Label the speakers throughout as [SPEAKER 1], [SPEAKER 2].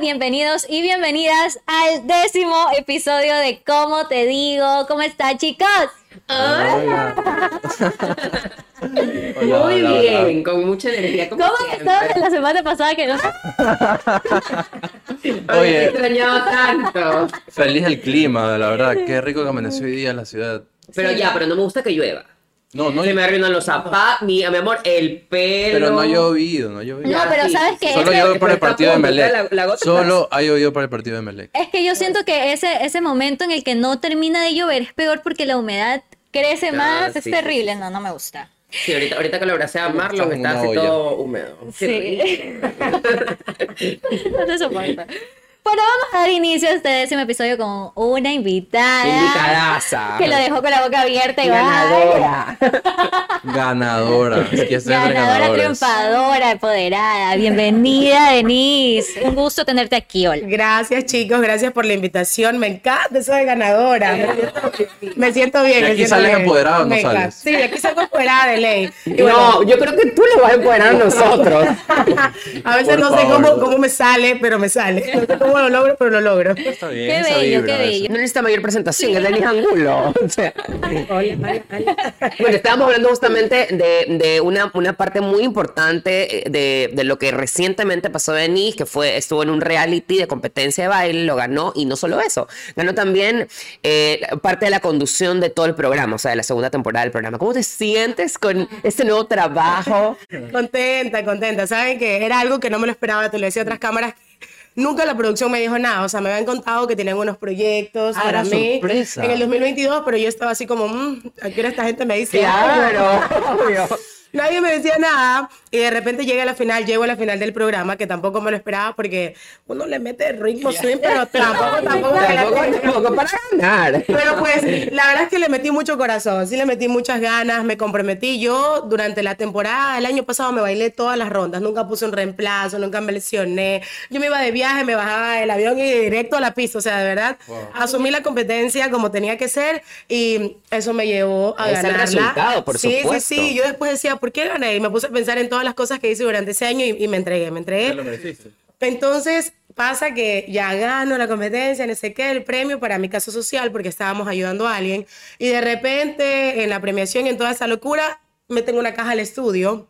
[SPEAKER 1] Bienvenidos y bienvenidas al décimo episodio de Cómo te digo. ¿Cómo están, chicos?
[SPEAKER 2] Hola. Muy bien, con mucha energía. Como
[SPEAKER 1] ¿Cómo estaban la semana pasada que no?
[SPEAKER 2] Oye, te extrañaba tanto.
[SPEAKER 3] Feliz el clima, la verdad. Qué rico que amaneció hoy día en la ciudad.
[SPEAKER 2] Pero ya, pero no me gusta que llueva.
[SPEAKER 3] No, no,
[SPEAKER 2] Se me arruinan los zapatos, mi, mi amor, el pelo.
[SPEAKER 3] pero no ha llovido, no ha llovido.
[SPEAKER 1] No, pero
[SPEAKER 2] sí.
[SPEAKER 1] sabes que
[SPEAKER 3] Solo llovió por el partido de Melec. Solo ha llovido por el partido de Melec.
[SPEAKER 1] es que yo siento que ese, ese momento en el que no termina de llover es peor porque la humedad crece más, es terrible, no, no me gusta.
[SPEAKER 2] Sí, ahorita, ahorita que lo abracé a Marlon está así
[SPEAKER 3] olla.
[SPEAKER 2] todo húmedo.
[SPEAKER 1] Sí. no te soporto. Bueno, vamos a dar inicio a este décimo episodio con una invitada.
[SPEAKER 2] Invitadaza.
[SPEAKER 1] Que lo dejó con la boca abierta y
[SPEAKER 2] Ganadora.
[SPEAKER 3] Ganadora. Es que
[SPEAKER 1] Ganadora, triunfadora, empoderada. Bienvenida, Denise. Un gusto tenerte aquí, Ol.
[SPEAKER 4] Gracias chicos, gracias por la invitación. Me encanta eso de ganadora. Me siento, me siento bien.
[SPEAKER 3] De aquí sales
[SPEAKER 4] bien.
[SPEAKER 3] empoderado, no sales.
[SPEAKER 4] Sí, de aquí salgo empoderada de ley. Y
[SPEAKER 2] No,
[SPEAKER 4] bueno,
[SPEAKER 2] yo creo que tú lo vas a empoderar a nosotros.
[SPEAKER 4] a veces
[SPEAKER 3] Por
[SPEAKER 4] no sé cómo, cómo me sale, pero me sale. No sé cómo lo logro, pero lo logro.
[SPEAKER 3] Está bien,
[SPEAKER 1] Qué
[SPEAKER 3] esa
[SPEAKER 1] bello,
[SPEAKER 3] vibra,
[SPEAKER 1] qué
[SPEAKER 3] eso.
[SPEAKER 1] bello.
[SPEAKER 2] No necesita mayor presentación, es Denis Angulo. O sea,
[SPEAKER 4] Hola, hola, hola.
[SPEAKER 2] Bueno, estábamos hablando justamente de, de una, una parte muy importante eh, de, de lo que recientemente pasó de Denise, que fue, estuvo en un reality de competencia de baile, lo ganó, y no solo eso, ganó también eh, parte de la conducción de todo el programa, o sea, de la segunda temporada del programa. ¿Cómo te sientes con este nuevo trabajo?
[SPEAKER 4] Contenta, contenta. Saben que era algo que no me lo esperaba. Te lo decía a otras cámaras. Nunca la producción me dijo nada. O sea, me habían contado que tenían unos proyectos
[SPEAKER 3] Ah,
[SPEAKER 4] para mí
[SPEAKER 3] sorpresa.
[SPEAKER 4] en el 2022, pero yo estaba así como, mmm, ¿a qué hora esta gente me dice?
[SPEAKER 2] Claro, obvio.
[SPEAKER 4] Nadie me decía nada y de repente llega a la final, llego a la final del programa, que tampoco me lo esperaba porque uno le mete ritmo swing, pero tampoco, tampoco.
[SPEAKER 2] Tampoco, tampoco para ganar.
[SPEAKER 4] Pero pues la verdad es que le metí mucho corazón, sí le metí muchas ganas, me comprometí. Yo durante la temporada el año pasado me bailé todas las rondas, nunca puse un reemplazo, nunca me lesioné. Yo me iba de viaje, me bajaba del avión y directo a la pista, o sea, de verdad, asumí la competencia como tenía que ser y eso me llevó a
[SPEAKER 2] Es el
[SPEAKER 4] ganarla.
[SPEAKER 2] resultado, por
[SPEAKER 4] sí,
[SPEAKER 2] supuesto.
[SPEAKER 4] Sí, sí, yo después decía, ¿por qué gané? Y me puse a pensar en todas las cosas que hice durante ese año y, y me entregué, me entregué. Entonces pasa que ya gano la competencia, no sé qué, el premio para mi caso social, porque estábamos ayudando a alguien. Y de repente, en la premiación, en toda esa locura, meten una caja al estudio.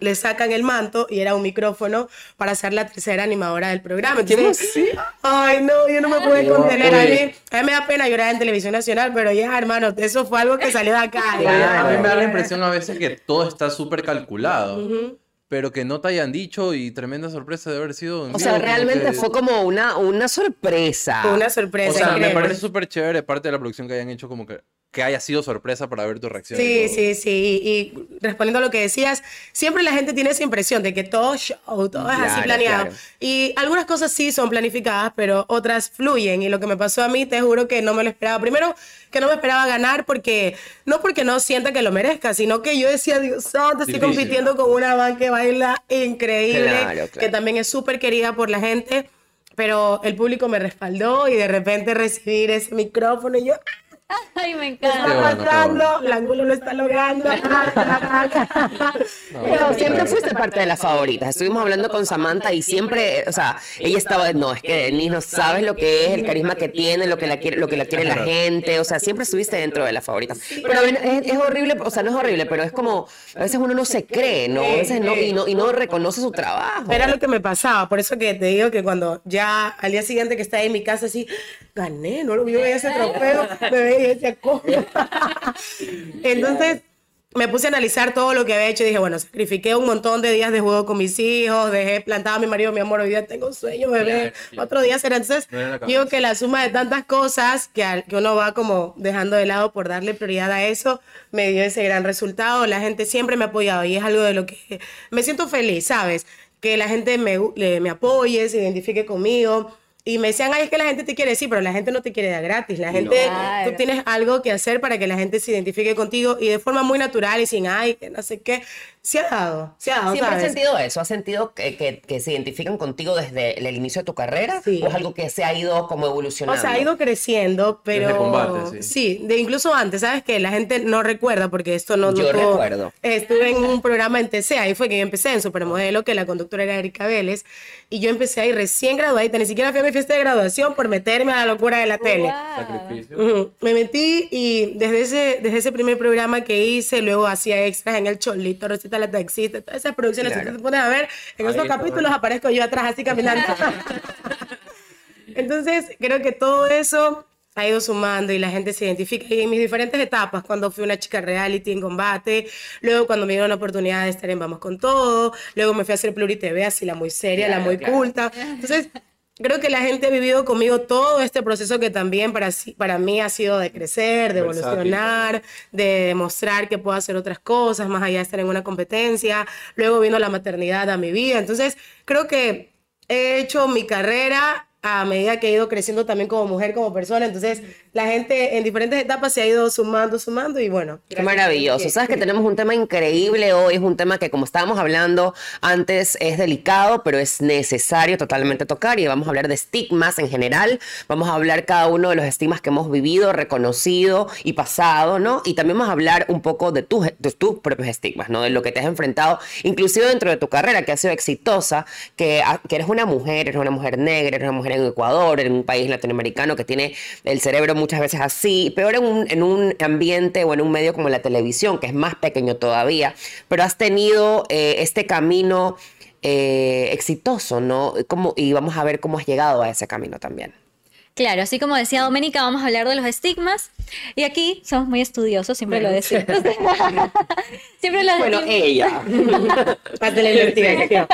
[SPEAKER 4] Le sacan el manto y era un micrófono para ser la tercera animadora del programa. Entonces, ay, no, yo no me pude contener. A mí, a mí me da pena llorar en televisión nacional, pero ya, hermano, eso fue algo que salió de acá.
[SPEAKER 3] Oye, a mí me da la impresión a veces que todo está súper calculado, pero que no te hayan dicho y tremenda sorpresa de haber sido.
[SPEAKER 2] O sea, realmente
[SPEAKER 3] que-
[SPEAKER 2] fue como una, una sorpresa.
[SPEAKER 4] Fue una sorpresa.
[SPEAKER 3] O sea, me parece súper chévere parte de la producción que hayan hecho como que, que haya sido sorpresa para ver tu reacción.
[SPEAKER 4] Sí, sí, sí. Y, y respondiendo a lo que decías, siempre la gente tiene esa impresión de que todo show, todo es así
[SPEAKER 2] Claro,
[SPEAKER 4] planeado.
[SPEAKER 2] claro.
[SPEAKER 4] Y algunas cosas sí son planificadas, pero otras fluyen. Y lo que me pasó a mí, te juro que no me lo esperaba. Primero, que no me esperaba ganar porque, no porque no sienta que lo merezca, sino que yo decía, Dios santo, estoy
[SPEAKER 3] Difícil.
[SPEAKER 4] compitiendo con una van que baila increíble,
[SPEAKER 2] Claro, claro.
[SPEAKER 4] que también es súper querida por la gente. Pero el público me respaldó y de repente recibir ese micrófono y yo,
[SPEAKER 1] Ay, me
[SPEAKER 4] está
[SPEAKER 1] encanta.
[SPEAKER 3] Qué
[SPEAKER 4] pasando,
[SPEAKER 3] bueno.
[SPEAKER 4] el ángulo lo está logrando.
[SPEAKER 2] Pero siempre fuiste parte de las favoritas. Estuvimos hablando con Samantha y siempre, o sea, ella estaba, no, es que Denise no sabes lo que es, el carisma que tiene, lo que la quiere, lo que la quiere la gente, o sea, siempre estuviste dentro de las favoritas. Pero es, es horrible, o sea, no es horrible, pero es como, a veces uno no se cree, ¿no? A veces no, y no, y no reconoce su trabajo.
[SPEAKER 4] Era lo que me pasaba, por eso que te digo que cuando ya al día siguiente que estaba en mi casa así, gané, no lo vi ese trofeo, me veía y decía, ¿cómo? Entonces me puse a analizar todo lo que había hecho y dije, bueno, sacrifiqué un montón de días de juego con mis hijos, dejé plantado a mi marido, mi amor, hoy día tengo sueño, bebé, otro día será. Entonces, digo que la suma de tantas cosas que, al- que uno va como dejando de lado por darle prioridad a eso, me dio ese gran resultado. La gente siempre me ha apoyado y es algo de lo que me siento feliz, ¿sabes? Que la gente me, me apoye, se identifique conmigo. Y me decían, ay, es que la gente te quiere, sí, pero la gente no te quiere dar gratis. La gente,
[SPEAKER 1] Claro.
[SPEAKER 4] tú tienes algo que hacer para que la gente se identifique contigo y de forma muy natural y sin, ay, que no sé qué. Se ha dado, se ha dado,
[SPEAKER 2] ¿Siempre has sentido eso? ¿Has sentido que, que- que se identifican contigo desde el inicio de tu carrera?
[SPEAKER 4] Sí.
[SPEAKER 2] ¿O es algo que se ha ido como
[SPEAKER 4] O
[SPEAKER 2] evolucionando?
[SPEAKER 4] sea, ha ido creciendo, pero...
[SPEAKER 3] combate, sí.
[SPEAKER 4] de incluso antes, ¿sabes qué? La gente no recuerda porque esto no...
[SPEAKER 2] Yo recuerdo.
[SPEAKER 4] Estuve en un programa en TC, ahí fue que yo empecé en Supermodelo, que la conductora era Erika Vélez, y yo empecé ahí recién graduadita, ni siquiera fui a mi fiesta de graduación por meterme a la locura de la tele.
[SPEAKER 3] Sacrificio.
[SPEAKER 4] Me metí y desde ese, desde ese primer programa que hice, luego hacía extras en El Cholito, Rosita la Taxista, todas esas producciones.
[SPEAKER 2] Claro.
[SPEAKER 4] Si tú pones a ver, en
[SPEAKER 3] está.
[SPEAKER 4] capítulos aparezco yo atrás así caminando. Entonces, creo que todo eso ha ido sumando y la gente se identifica. Y en mis diferentes etapas, cuando fui una chica reality en combate, luego cuando me dieron la oportunidad de estar en Vamos con Todo, luego me fui a hacer Pluri TV, así la muy seria, la
[SPEAKER 2] Claro,
[SPEAKER 4] muy
[SPEAKER 2] claro.
[SPEAKER 4] culta. Entonces, creo que la gente ha vivido conmigo todo este proceso que también para, mí ha sido de crecer, de
[SPEAKER 3] Versátil.
[SPEAKER 4] evolucionar, de demostrar que puedo hacer otras cosas, más allá de estar en una competencia. Luego vino la maternidad a mi vida. Entonces, creo que he hecho mi carrera a medida que he ido creciendo también como mujer, como persona. Entonces, la gente en diferentes etapas se ha ido sumando, sumando y bueno.
[SPEAKER 2] Qué maravilloso. Sabes que tenemos un tema increíble hoy. Es un tema que, como estábamos hablando antes, es delicado, pero es necesario totalmente tocar. Y vamos a hablar de estigmas en general. Vamos a hablar cada uno de los estigmas que hemos vivido, reconocido y pasado, ¿no? Y también vamos a hablar un poco de tus, de tus propios estigmas, ¿no? De lo que te has enfrentado, inclusive dentro de tu carrera, que ha sido exitosa, que, ha- que eres una mujer, eres una mujer negra, eres una mujer en Ecuador, en un país latinoamericano que tiene el cerebro muchas veces así, peor en un, en un ambiente o en un medio como la televisión, que es más pequeño todavía, pero has tenido eh, este camino eh, exitoso, ¿no? ¿Cómo- y vamos a ver cómo has llegado a ese camino también.
[SPEAKER 1] Claro, así como decía Doménica, vamos a hablar de los estigmas. Y aquí somos muy estudiosos, siempre lo decimos. siempre lo
[SPEAKER 2] Bueno, ella.
[SPEAKER 4] Haz de la investigación.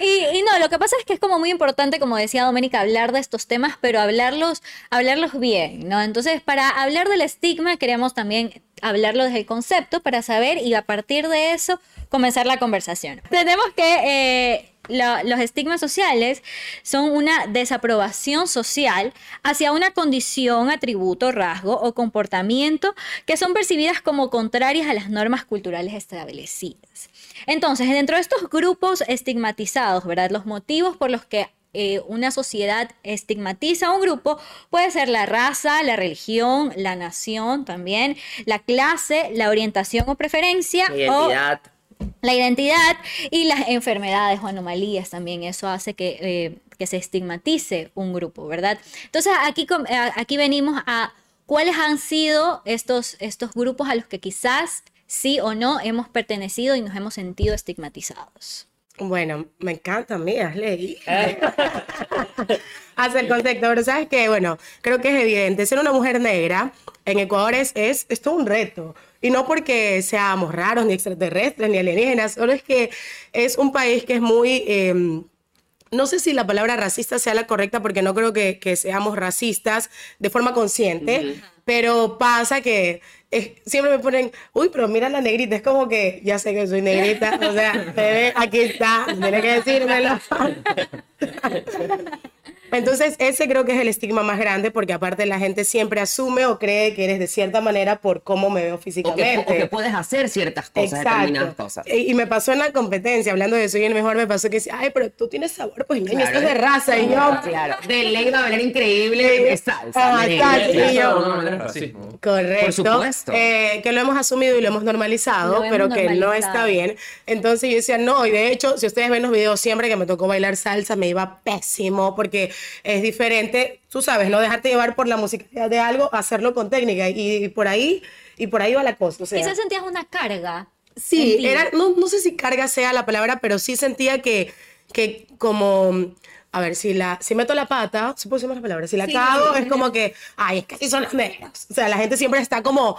[SPEAKER 1] Y, y no, lo que pasa es que es como muy importante, como decía Doménica, hablar de estos temas, pero hablarlos, hablarlos bien, ¿no? Entonces, para hablar del estigma, queremos también hablarlo desde el concepto para saber y a partir de eso comenzar la conversación. Tenemos que eh, la- los estigmas sociales son una desaprobación social hacia una condición, atributo, rasgo o comportamiento que son percibidas como contrarias a las normas culturales establecidas. Entonces, dentro de estos grupos estigmatizados, ¿verdad? Los motivos por los que eh, una sociedad estigmatiza a un grupo puede ser la raza, la religión, la nación también, la clase, la orientación o preferencia o
[SPEAKER 2] Identidad.
[SPEAKER 1] La identidad y las enfermedades o anomalías también. Eso hace que, eh, que se estigmatice un grupo, ¿verdad? Entonces aquí, aquí venimos a cuáles han sido estos, estos grupos a los que quizás sí o no hemos pertenecido y nos hemos sentido estigmatizados.
[SPEAKER 4] Bueno, me encanta a mí, Ashley. Hace el concepto, pero sabes que, bueno, creo que es evidente. Ser una mujer negra en Ecuador es, es, es todo un reto. Y no porque seamos raros, ni extraterrestres, ni alienígenas, solo es que es un país que es muy. eh, no sé si la palabra racista sea la correcta porque no creo que, que seamos racistas de forma consciente, pero pasa que eh, siempre me ponen, uy, pero mira la negrita, es como que ya sé que soy negrita, o sea, bebé, aquí está, tiene que decírmelo. Entonces, ese creo que es el estigma más grande porque aparte la gente siempre asume o cree que eres de cierta manera por cómo me veo
[SPEAKER 2] O que,
[SPEAKER 4] físicamente.
[SPEAKER 2] o que puedes hacer ciertas cosas, determinadas cosas.
[SPEAKER 4] Y, y me pasó en la competencia, hablando de soy el mejor, me pasó que decía, ay, pero tú tienes sabor, pues ñaño, esto es de raza. Y yo,
[SPEAKER 2] Claro, de ley va a venir increíble de salsa.
[SPEAKER 4] Ah,
[SPEAKER 2] negra,
[SPEAKER 4] salsa,
[SPEAKER 2] claro.
[SPEAKER 4] y yo-
[SPEAKER 3] De alguna manera es racismo.
[SPEAKER 4] Correcto.
[SPEAKER 2] Por supuesto.
[SPEAKER 4] Eh, que lo hemos asumido y lo hemos normalizado,
[SPEAKER 1] Lo hemos
[SPEAKER 4] pero que no está bien. Entonces yo decía, no, y de hecho, si ustedes ven los videos siempre que me tocó bailar salsa, me iba pésimo porque es diferente, tú sabes, no dejarte llevar por la musicalidad de algo, hacerlo con técnica. Y, por ahí, y por ahí va la cosa. O sea,
[SPEAKER 1] Quizás sentías una carga.
[SPEAKER 4] Sí, era, no, no sé si carga sea la palabra, pero sí sentía que, que como, a ver, si la, si meto la pata, si más la palabra, si la cago, es como que, ay, es que así son las negras. O sea, la gente siempre está como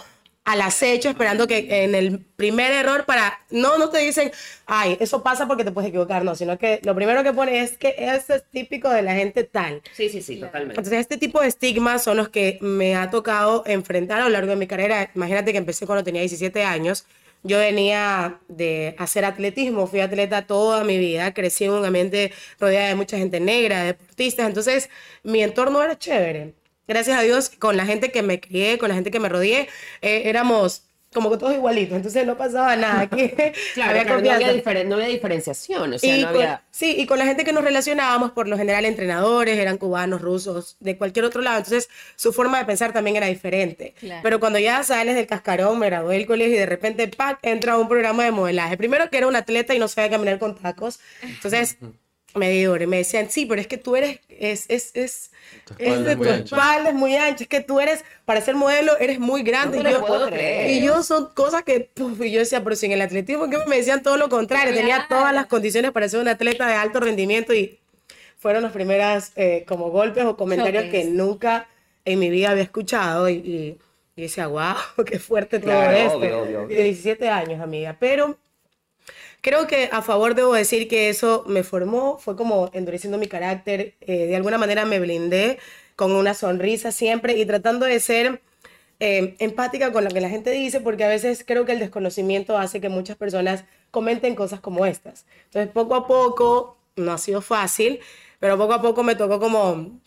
[SPEAKER 4] al acecho esperando que en el primer error para, no, no te dicen, ay, eso pasa porque te puedes equivocar, no, sino que lo primero que pone es que eso es típico de la gente tal.
[SPEAKER 2] Sí, sí, sí, totalmente.
[SPEAKER 4] Entonces, este tipo de estigmas son los que me ha tocado enfrentar a lo largo de mi carrera. Imagínate que empecé cuando tenía 17 años. Yo venía de hacer atletismo, fui atleta toda mi vida, crecí en un ambiente rodeado de mucha gente negra, deportistas, entonces mi entorno era chévere. Gracias a Dios, con la gente que me crié, con la gente que me rodeé, eh, éramos como que todos igualitos, entonces no pasaba nada. Aquí
[SPEAKER 2] Claro,
[SPEAKER 4] había
[SPEAKER 2] claro, no, había no diferenciación, o sea,
[SPEAKER 4] Y
[SPEAKER 2] no
[SPEAKER 4] con-
[SPEAKER 2] había...
[SPEAKER 4] sí, y con la gente que nos relacionábamos, por lo general entrenadores, eran cubanos, rusos, de cualquier otro lado. Entonces, su forma de pensar también era diferente.
[SPEAKER 1] Claro.
[SPEAKER 4] Pero cuando ya sales del cascarón, me gradué del colegio y de repente, ¡pac!, entra a un programa de modelaje. Primero que era un atleta y no sabía caminar con tacos. Entonces, me di duro y me decían, sí, pero es que tú eres, es, es, es,
[SPEAKER 3] Tu
[SPEAKER 4] es de tu espalda es muy ancha, es que tú eres, para ser modelo, eres muy grande.
[SPEAKER 2] No
[SPEAKER 4] y, yo,
[SPEAKER 2] puedo creer.
[SPEAKER 4] y yo son cosas que, puf, y yo decía, pero si en el atletismo, que me decían todo lo contrario, tenía todas las condiciones para ser un atleta de alto rendimiento y fueron los primeros eh, como golpes o comentarios
[SPEAKER 1] Choques.
[SPEAKER 4] que nunca en mi vida había escuchado y, y, y decía, wow, qué fuerte todo
[SPEAKER 2] Claro,
[SPEAKER 4] esto.
[SPEAKER 2] obvio, obvio, obvio.
[SPEAKER 4] De 17 años, amiga, pero Creo que a favor debo decir que eso me formó, fue como endureciendo mi carácter, eh, de alguna manera me blindé con una sonrisa siempre y tratando de ser eh, empática con lo que la gente dice, porque a veces creo que el desconocimiento hace que muchas personas comenten cosas como estas. Entonces, poco a poco, no ha sido fácil, pero poco a poco me tocó como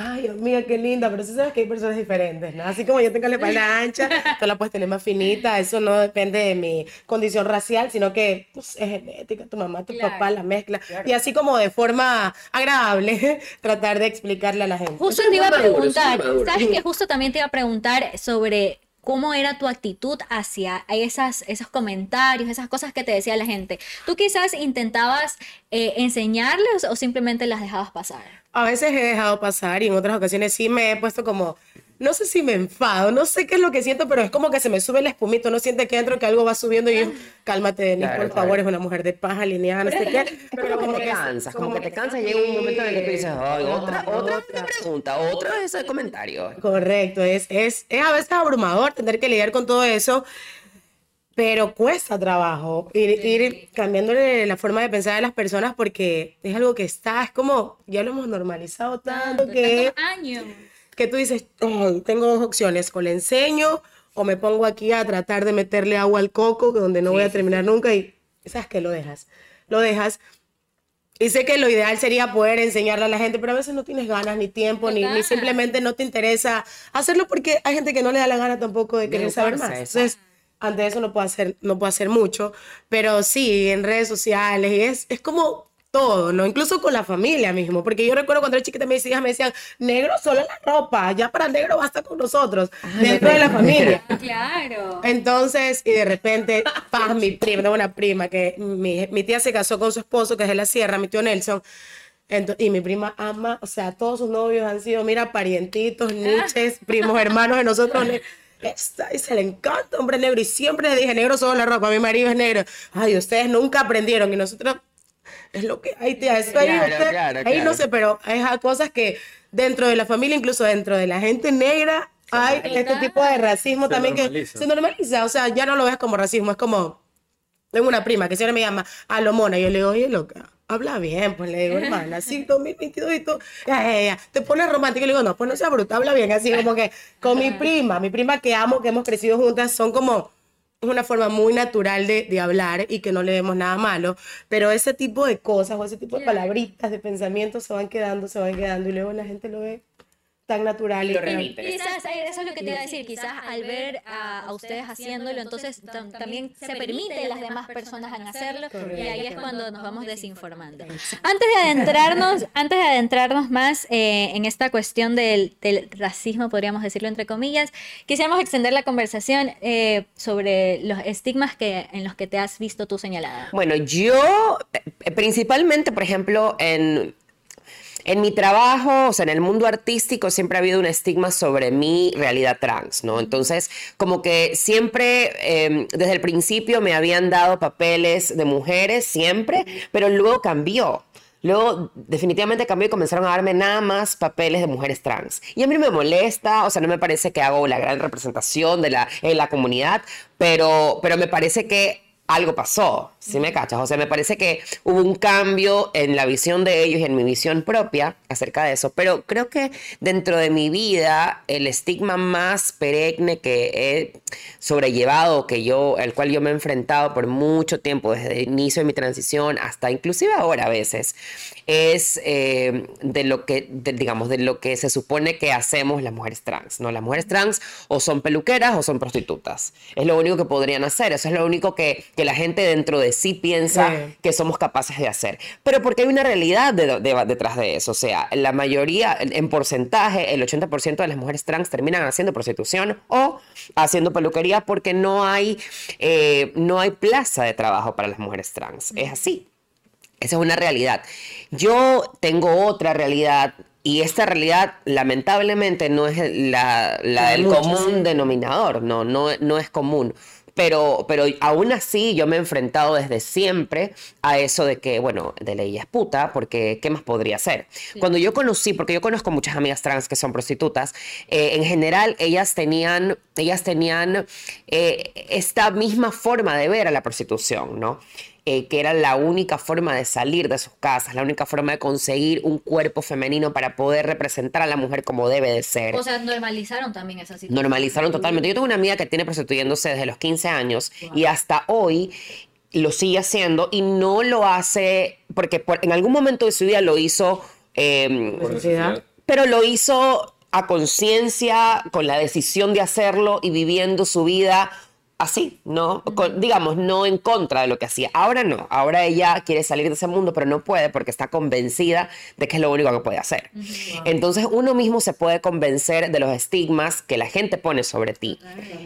[SPEAKER 4] Ay, Dios mío, qué linda, pero sí sabes que hay personas diferentes, ¿no? Así como yo tengo la espalda ancha, tú la puedes tener más finita, eso no depende de mi condición racial, sino que pues, es genética, tu mamá, tu
[SPEAKER 1] Claro.
[SPEAKER 4] papá, la mezcla. Y así como de forma agradable, tratar de explicarle a la gente.
[SPEAKER 1] Justo
[SPEAKER 2] Eso
[SPEAKER 1] te iba a preguntar,
[SPEAKER 2] maduro.
[SPEAKER 1] ¿sabes que Justo también te iba a preguntar sobre cómo era tu actitud hacia esos comentarios, esas cosas que te decía la gente. ¿Tú quizás intentabas eh, enseñarles o simplemente las dejabas pasar?
[SPEAKER 4] A veces he dejado pasar y en otras ocasiones sí me he puesto como, no sé si me enfado, no sé qué es lo que siento, pero es como que se me sube el espumito, no siente que dentro que algo va subiendo y yo, cálmate, Denise,
[SPEAKER 2] Claro,
[SPEAKER 4] por
[SPEAKER 2] claro.
[SPEAKER 4] favor, es una mujer de paz alineada, no sé qué.
[SPEAKER 2] Es como que te cansas, como que te cansas y llega un momento en el que tú dices, ay, otra, otra, otra pregunta, otro de esos comentarios.
[SPEAKER 4] Correcto, es, es, es a veces abrumador tener que lidiar con todo eso, pero cuesta trabajo ir, ir cambiándole la forma de pensar a las personas porque es algo que está, es como, ya lo hemos normalizado tanto que,
[SPEAKER 1] Tantos años.
[SPEAKER 4] Que tú dices, "Ay, tengo dos opciones, o le enseño o me pongo aquí a tratar de meterle agua al coco, donde no voy a terminar nunca y sabes que lo dejas, lo dejas. Y sé que lo ideal sería poder enseñarle a la gente, pero a veces no tienes ganas ni tiempo, ni, ni simplemente no te interesa hacerlo porque hay gente que no le da la gana tampoco de querer saber más.
[SPEAKER 2] educarse,
[SPEAKER 4] Entonces, ante eso no puedo hacer, no puedo hacer mucho, pero sí, en redes sociales, y es, es como todo, ¿no? Incluso con la familia mismo, porque yo recuerdo cuando era chiquita mis hijas me decían, negro solo la ropa, ya para el negro basta con nosotros, dentro de la familia.
[SPEAKER 1] Claro.
[SPEAKER 4] Entonces, y de repente, paz, mi prima, una prima que mi, mi tía se casó con su esposo, que es de la sierra, mi tío Nelson. Ento- y mi prima ama, o sea, todos sus novios han sido, mira, parientitos, niches, primos, hermanos de nosotros. Esta, y se le encanta, hombre negro. Y siempre le dije, negro solo la ropa, mi marido es negro. Ay, ustedes nunca aprendieron. Y nosotros, es lo que hay, tía. Eso ahí,
[SPEAKER 2] Claro,
[SPEAKER 4] usted-
[SPEAKER 2] claro,
[SPEAKER 4] ahí no
[SPEAKER 2] claro.
[SPEAKER 4] sé, pero hay cosas que dentro de la familia, incluso dentro de la gente negra, hay este tipo de racismo
[SPEAKER 3] Se
[SPEAKER 4] también que
[SPEAKER 3] normaliza.
[SPEAKER 4] se normaliza. O sea, ya no lo ves como racismo, es como. Tengo una prima que siempre me llama a lo mona. Y yo le digo, oye, loca, habla bien, pues le digo, hermana, así 2022 y tú, ya, ya, ya, te pones romántica. Y le digo, no, pues no sea bruta, habla bien, así como que con mi prima, mi prima que amo, que hemos crecido juntas, son como. Es una forma muy natural de, de hablar y que no le vemos nada malo, pero ese tipo de cosas o ese tipo de palabritas, de pensamientos se van quedando, se van quedando y luego la gente lo ve tan natural. y
[SPEAKER 2] repite.
[SPEAKER 1] Quizás, eh, eso es lo que te iba a decir, quizás al ver a, a ustedes haciéndolo, entonces tam- también se permite a las demás personas en hacerlo y ahí es cuando nos vamos desinformando. Antes de adentrarnos, antes de adentrarnos más eh, en esta cuestión del, del racismo, podríamos decirlo entre comillas, quisiéramos extender la conversación eh, sobre los estigmas que, en los que te has visto tú señalada.
[SPEAKER 2] Bueno, yo principalmente, por ejemplo, en, en mi trabajo, o sea, en el mundo artístico, siempre ha habido un estigma sobre mi realidad trans, ¿no? Entonces, como que siempre, eh, desde el principio, me habían dado papeles de mujeres, siempre, pero luego cambió. Luego definitivamente cambió y comenzaron a darme nada más papeles de mujeres trans. Y a mí no me molesta, o sea, no me parece que hago la gran representación de la, en la comunidad, pero, pero me parece que algo pasó, ¿sí me cachas? O sea, me parece que hubo un cambio en la visión de ellos y en mi visión propia acerca de eso, pero creo que dentro de mi vida el estigma más perenne que he sobrellevado, que yo, el cual yo me he enfrentado por mucho tiempo, desde el inicio de mi transición hasta inclusive ahora a veces, es eh, de lo que, digamos, de lo que se supone que hacemos las mujeres trans, ¿no? Las mujeres trans o son peluqueras o son prostitutas. Es lo único que podrían hacer, eso es lo único que que la gente dentro de sí piensa que somos capaces de hacer. Pero porque hay una realidad detrás de eso. O sea, la mayoría, en porcentaje, el 80% de las mujeres trans terminan haciendo prostitución o haciendo peluquería porque no hay, eh, no hay plaza de trabajo para las mujeres trans. Es así. Esa es una realidad. Yo tengo otra realidad y esta realidad, lamentablemente, no es la, del común denominador, no, no, no es común pero, pero aún así yo me he enfrentado desde siempre a eso de que, bueno, de ley es puta, porque ¿qué más podría hacer? Cuando yo conocí, porque yo conozco muchas amigas trans que son prostitutas, eh, en general ellas tenían, ellas tenían eh, esta misma forma de ver a la prostitución, ¿no? Eh, que era la única forma de salir de sus casas, la única forma de conseguir un cuerpo femenino para poder representar a la mujer como debe de ser.
[SPEAKER 1] O sea, normalizaron también esa situación.
[SPEAKER 2] Normalizaron totalmente. Yo tengo una amiga que tiene prostituyéndose desde los 15 años y hasta hoy lo sigue haciendo y no lo hace porque en algún momento de su vida lo hizo... Eh, pero lo hizo a conciencia, con la decisión de hacerlo y viviendo su vida así, ¿no? digamos, no en contra de lo que hacía. Ahora no, ahora ella quiere salir de ese mundo, pero no puede porque está convencida de que es lo único que puede hacer. Entonces uno mismo se puede convencer de los estigmas que la gente pone sobre ti.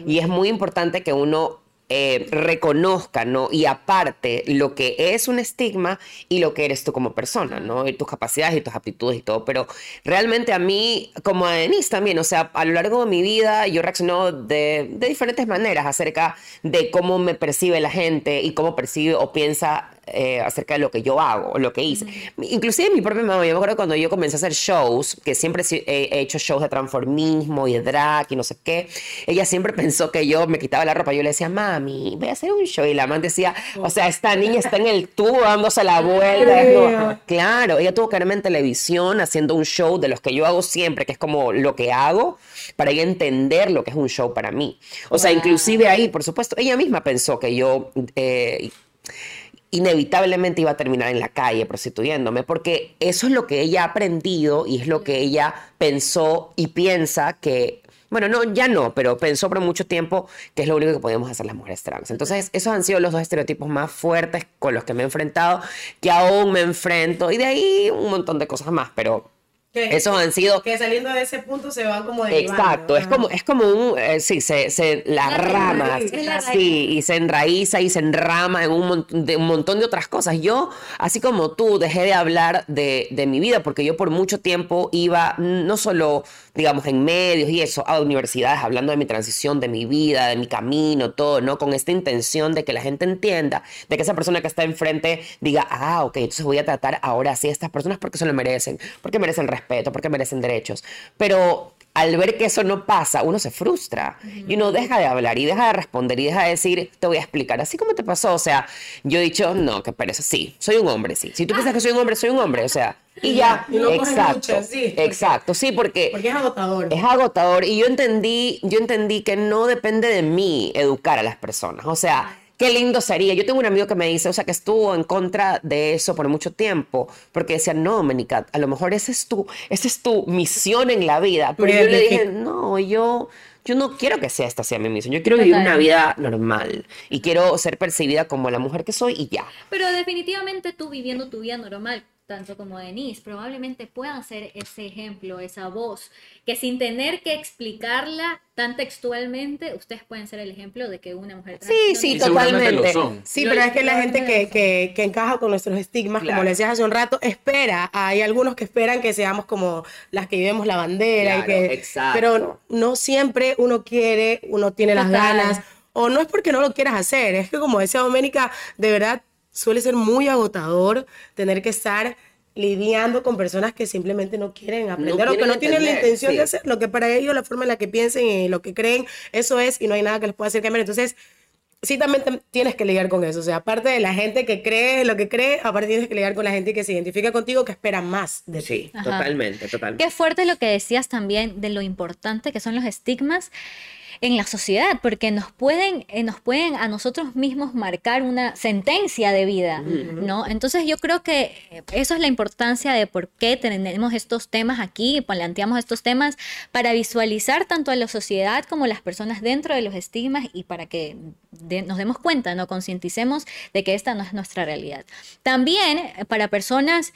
[SPEAKER 2] Y es muy importante que uno eh, reconozca, ¿no? Y aparte lo que es un estigma y lo que eres tú como persona, ¿no? Y tus capacidades y tus aptitudes y todo. Pero realmente a mí, como a Denise también, o sea, a lo largo de mi vida yo reacciono de, de diferentes maneras acerca de cómo me percibe la gente y cómo percibe o piensa eh, acerca de lo que yo hago, lo que hice. Inclusive mi propia mamá, yo me acuerdo cuando yo comencé a hacer shows, que siempre he hecho shows de transformismo y de drag y no sé qué, ella siempre pensó que yo me quitaba la ropa. Yo le decía, mami, voy a hacer un show. Y la mamá decía, o sea, esta niña está en el tubo dándose la vuelta. claro, ella tuvo que verme en televisión haciendo un show de los que yo hago siempre, que es como lo que hago, para ella entender lo que es un show para mí. O sea, inclusive ahí, por supuesto, ella misma pensó que yo... Eh, inevitablemente iba a terminar en la calle prostituyéndome, porque eso es lo que ella ha aprendido y es lo que ella pensó y piensa que, bueno, no, ya no, pero pensó por mucho tiempo que es lo único que podíamos hacer las mujeres trans. Entonces, esos han sido los dos estereotipos más fuertes con los que me he enfrentado, que aún me enfrento, y de ahí un montón de cosas más, pero esos han sido...
[SPEAKER 4] Que saliendo de ese punto se van como
[SPEAKER 2] Exacto, es como, es como un... Eh, sí, se, se las ramas, sí, y se enraiza y se enrama en un, de, un montón de otras cosas. Yo, así como tú, dejé de hablar de, de mi vida porque yo por mucho tiempo iba no solo digamos, en medios y eso, a universidades hablando de mi transición, de mi vida, de mi camino, todo, ¿no? Con esta intención de que la gente entienda, de que esa persona que está enfrente diga, ah, ok, entonces voy a tratar ahora así a estas personas porque se lo merecen, porque merecen respeto, porque merecen derechos. Pero al ver que eso no pasa, uno se frustra y uno deja de hablar y deja de responder y deja de decir, te voy a explicar, así como te pasó. O sea, yo he dicho, no, que pereza, sí, soy un hombre, sí. Si tú piensas que soy un hombre, soy un hombre, o sea, y ya, exacto, sí, exacto, sí, porque,
[SPEAKER 4] porque es agotador.
[SPEAKER 2] Es agotador y yo entendí, yo entendí que no depende de mí educar a las personas, o sea, Qué lindo sería. Yo tengo un amigo que me dice, o sea, que estuvo en contra de eso por mucho tiempo, porque decía, no, Menica, a lo mejor esa es tu, esa es tu misión en la vida. Pero yo le dije, no, yo, yo no quiero que sea esta sea mi misión. Yo quiero vivir una vida normal y quiero ser percibida como la mujer que soy y ya.
[SPEAKER 1] Pero definitivamente tú viviendo tu vida normal, tanto como Denise, probablemente puedan ser ese ejemplo, esa voz, que sin tener que explicarla tan textualmente, ustedes pueden ser el ejemplo de que una mujer
[SPEAKER 2] trans... Sí, sí, totalmente.
[SPEAKER 4] Sí, pero es que la gente que, que, que encaja con nuestros estigmas, como le decías hace un rato, espera. Hay algunos que esperan que seamos como las que llevemos la bandera. y que, exacto. Pero no siempre uno quiere, uno tiene las ganas. O no es porque no lo quieras hacer, es que como decía Doménica, de verdad suele ser muy agotador tener que estar lidiando con personas que simplemente no quieren aprender o que no tienen la intención de hacer lo que para ellos la forma en la que piensen y lo que creen, eso es y no hay nada que les pueda hacer cambiar. Entonces, sí también te- tienes que lidiar con eso. O sea, aparte de la gente que cree lo que cree, aparte tienes que lidiar con la gente que se identifica contigo, que espera más de ti.
[SPEAKER 2] Sí, totalmente, totalmente.
[SPEAKER 1] Qué fuerte lo que decías también de lo importante que son los estigmas en la sociedad, porque nos pueden, eh, nos pueden a nosotros mismos marcar una sentencia de vida, ¿no? Entonces yo creo que eh, eso es la importancia de por qué tenemos estos temas aquí, planteamos estos temas para visualizar tanto a la sociedad como a las personas dentro de los estigmas y para que de- nos demos cuenta, no concienticemos de que esta no es nuestra realidad. También eh, para personas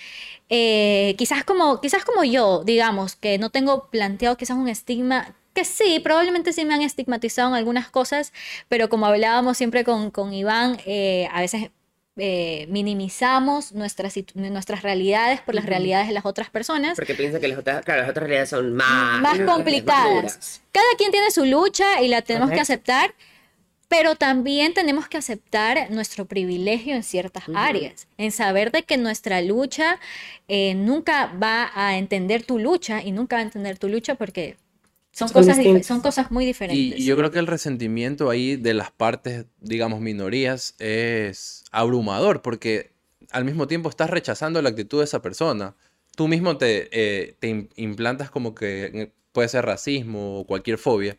[SPEAKER 1] eh, quizás como quizás como yo, digamos, que no tengo planteado quizás un estigma que sí, probablemente sí me han estigmatizado en algunas cosas, pero como hablábamos siempre con, con Iván, eh, a veces eh, minimizamos nuestras, nuestras realidades por las realidades de las otras personas.
[SPEAKER 2] Porque piensa que las otras, claro, las otras realidades son más,
[SPEAKER 1] más complicadas. Cada quien tiene su lucha y la tenemos que aceptar, pero también tenemos que aceptar nuestro privilegio en ciertas áreas, en saber de que nuestra lucha eh, nunca va a entender tu lucha y nunca va a entender tu lucha porque son,
[SPEAKER 4] Son
[SPEAKER 1] cosas, son cosas muy
[SPEAKER 3] Y,
[SPEAKER 1] diferentes.
[SPEAKER 3] y yo creo que el resentimiento ahí de las partes, digamos, minorías, es abrumador, porque al mismo tiempo estás rechazando la actitud de esa persona. Tú mismo te, eh, te im- implantas como que puede ser racismo o cualquier fobia,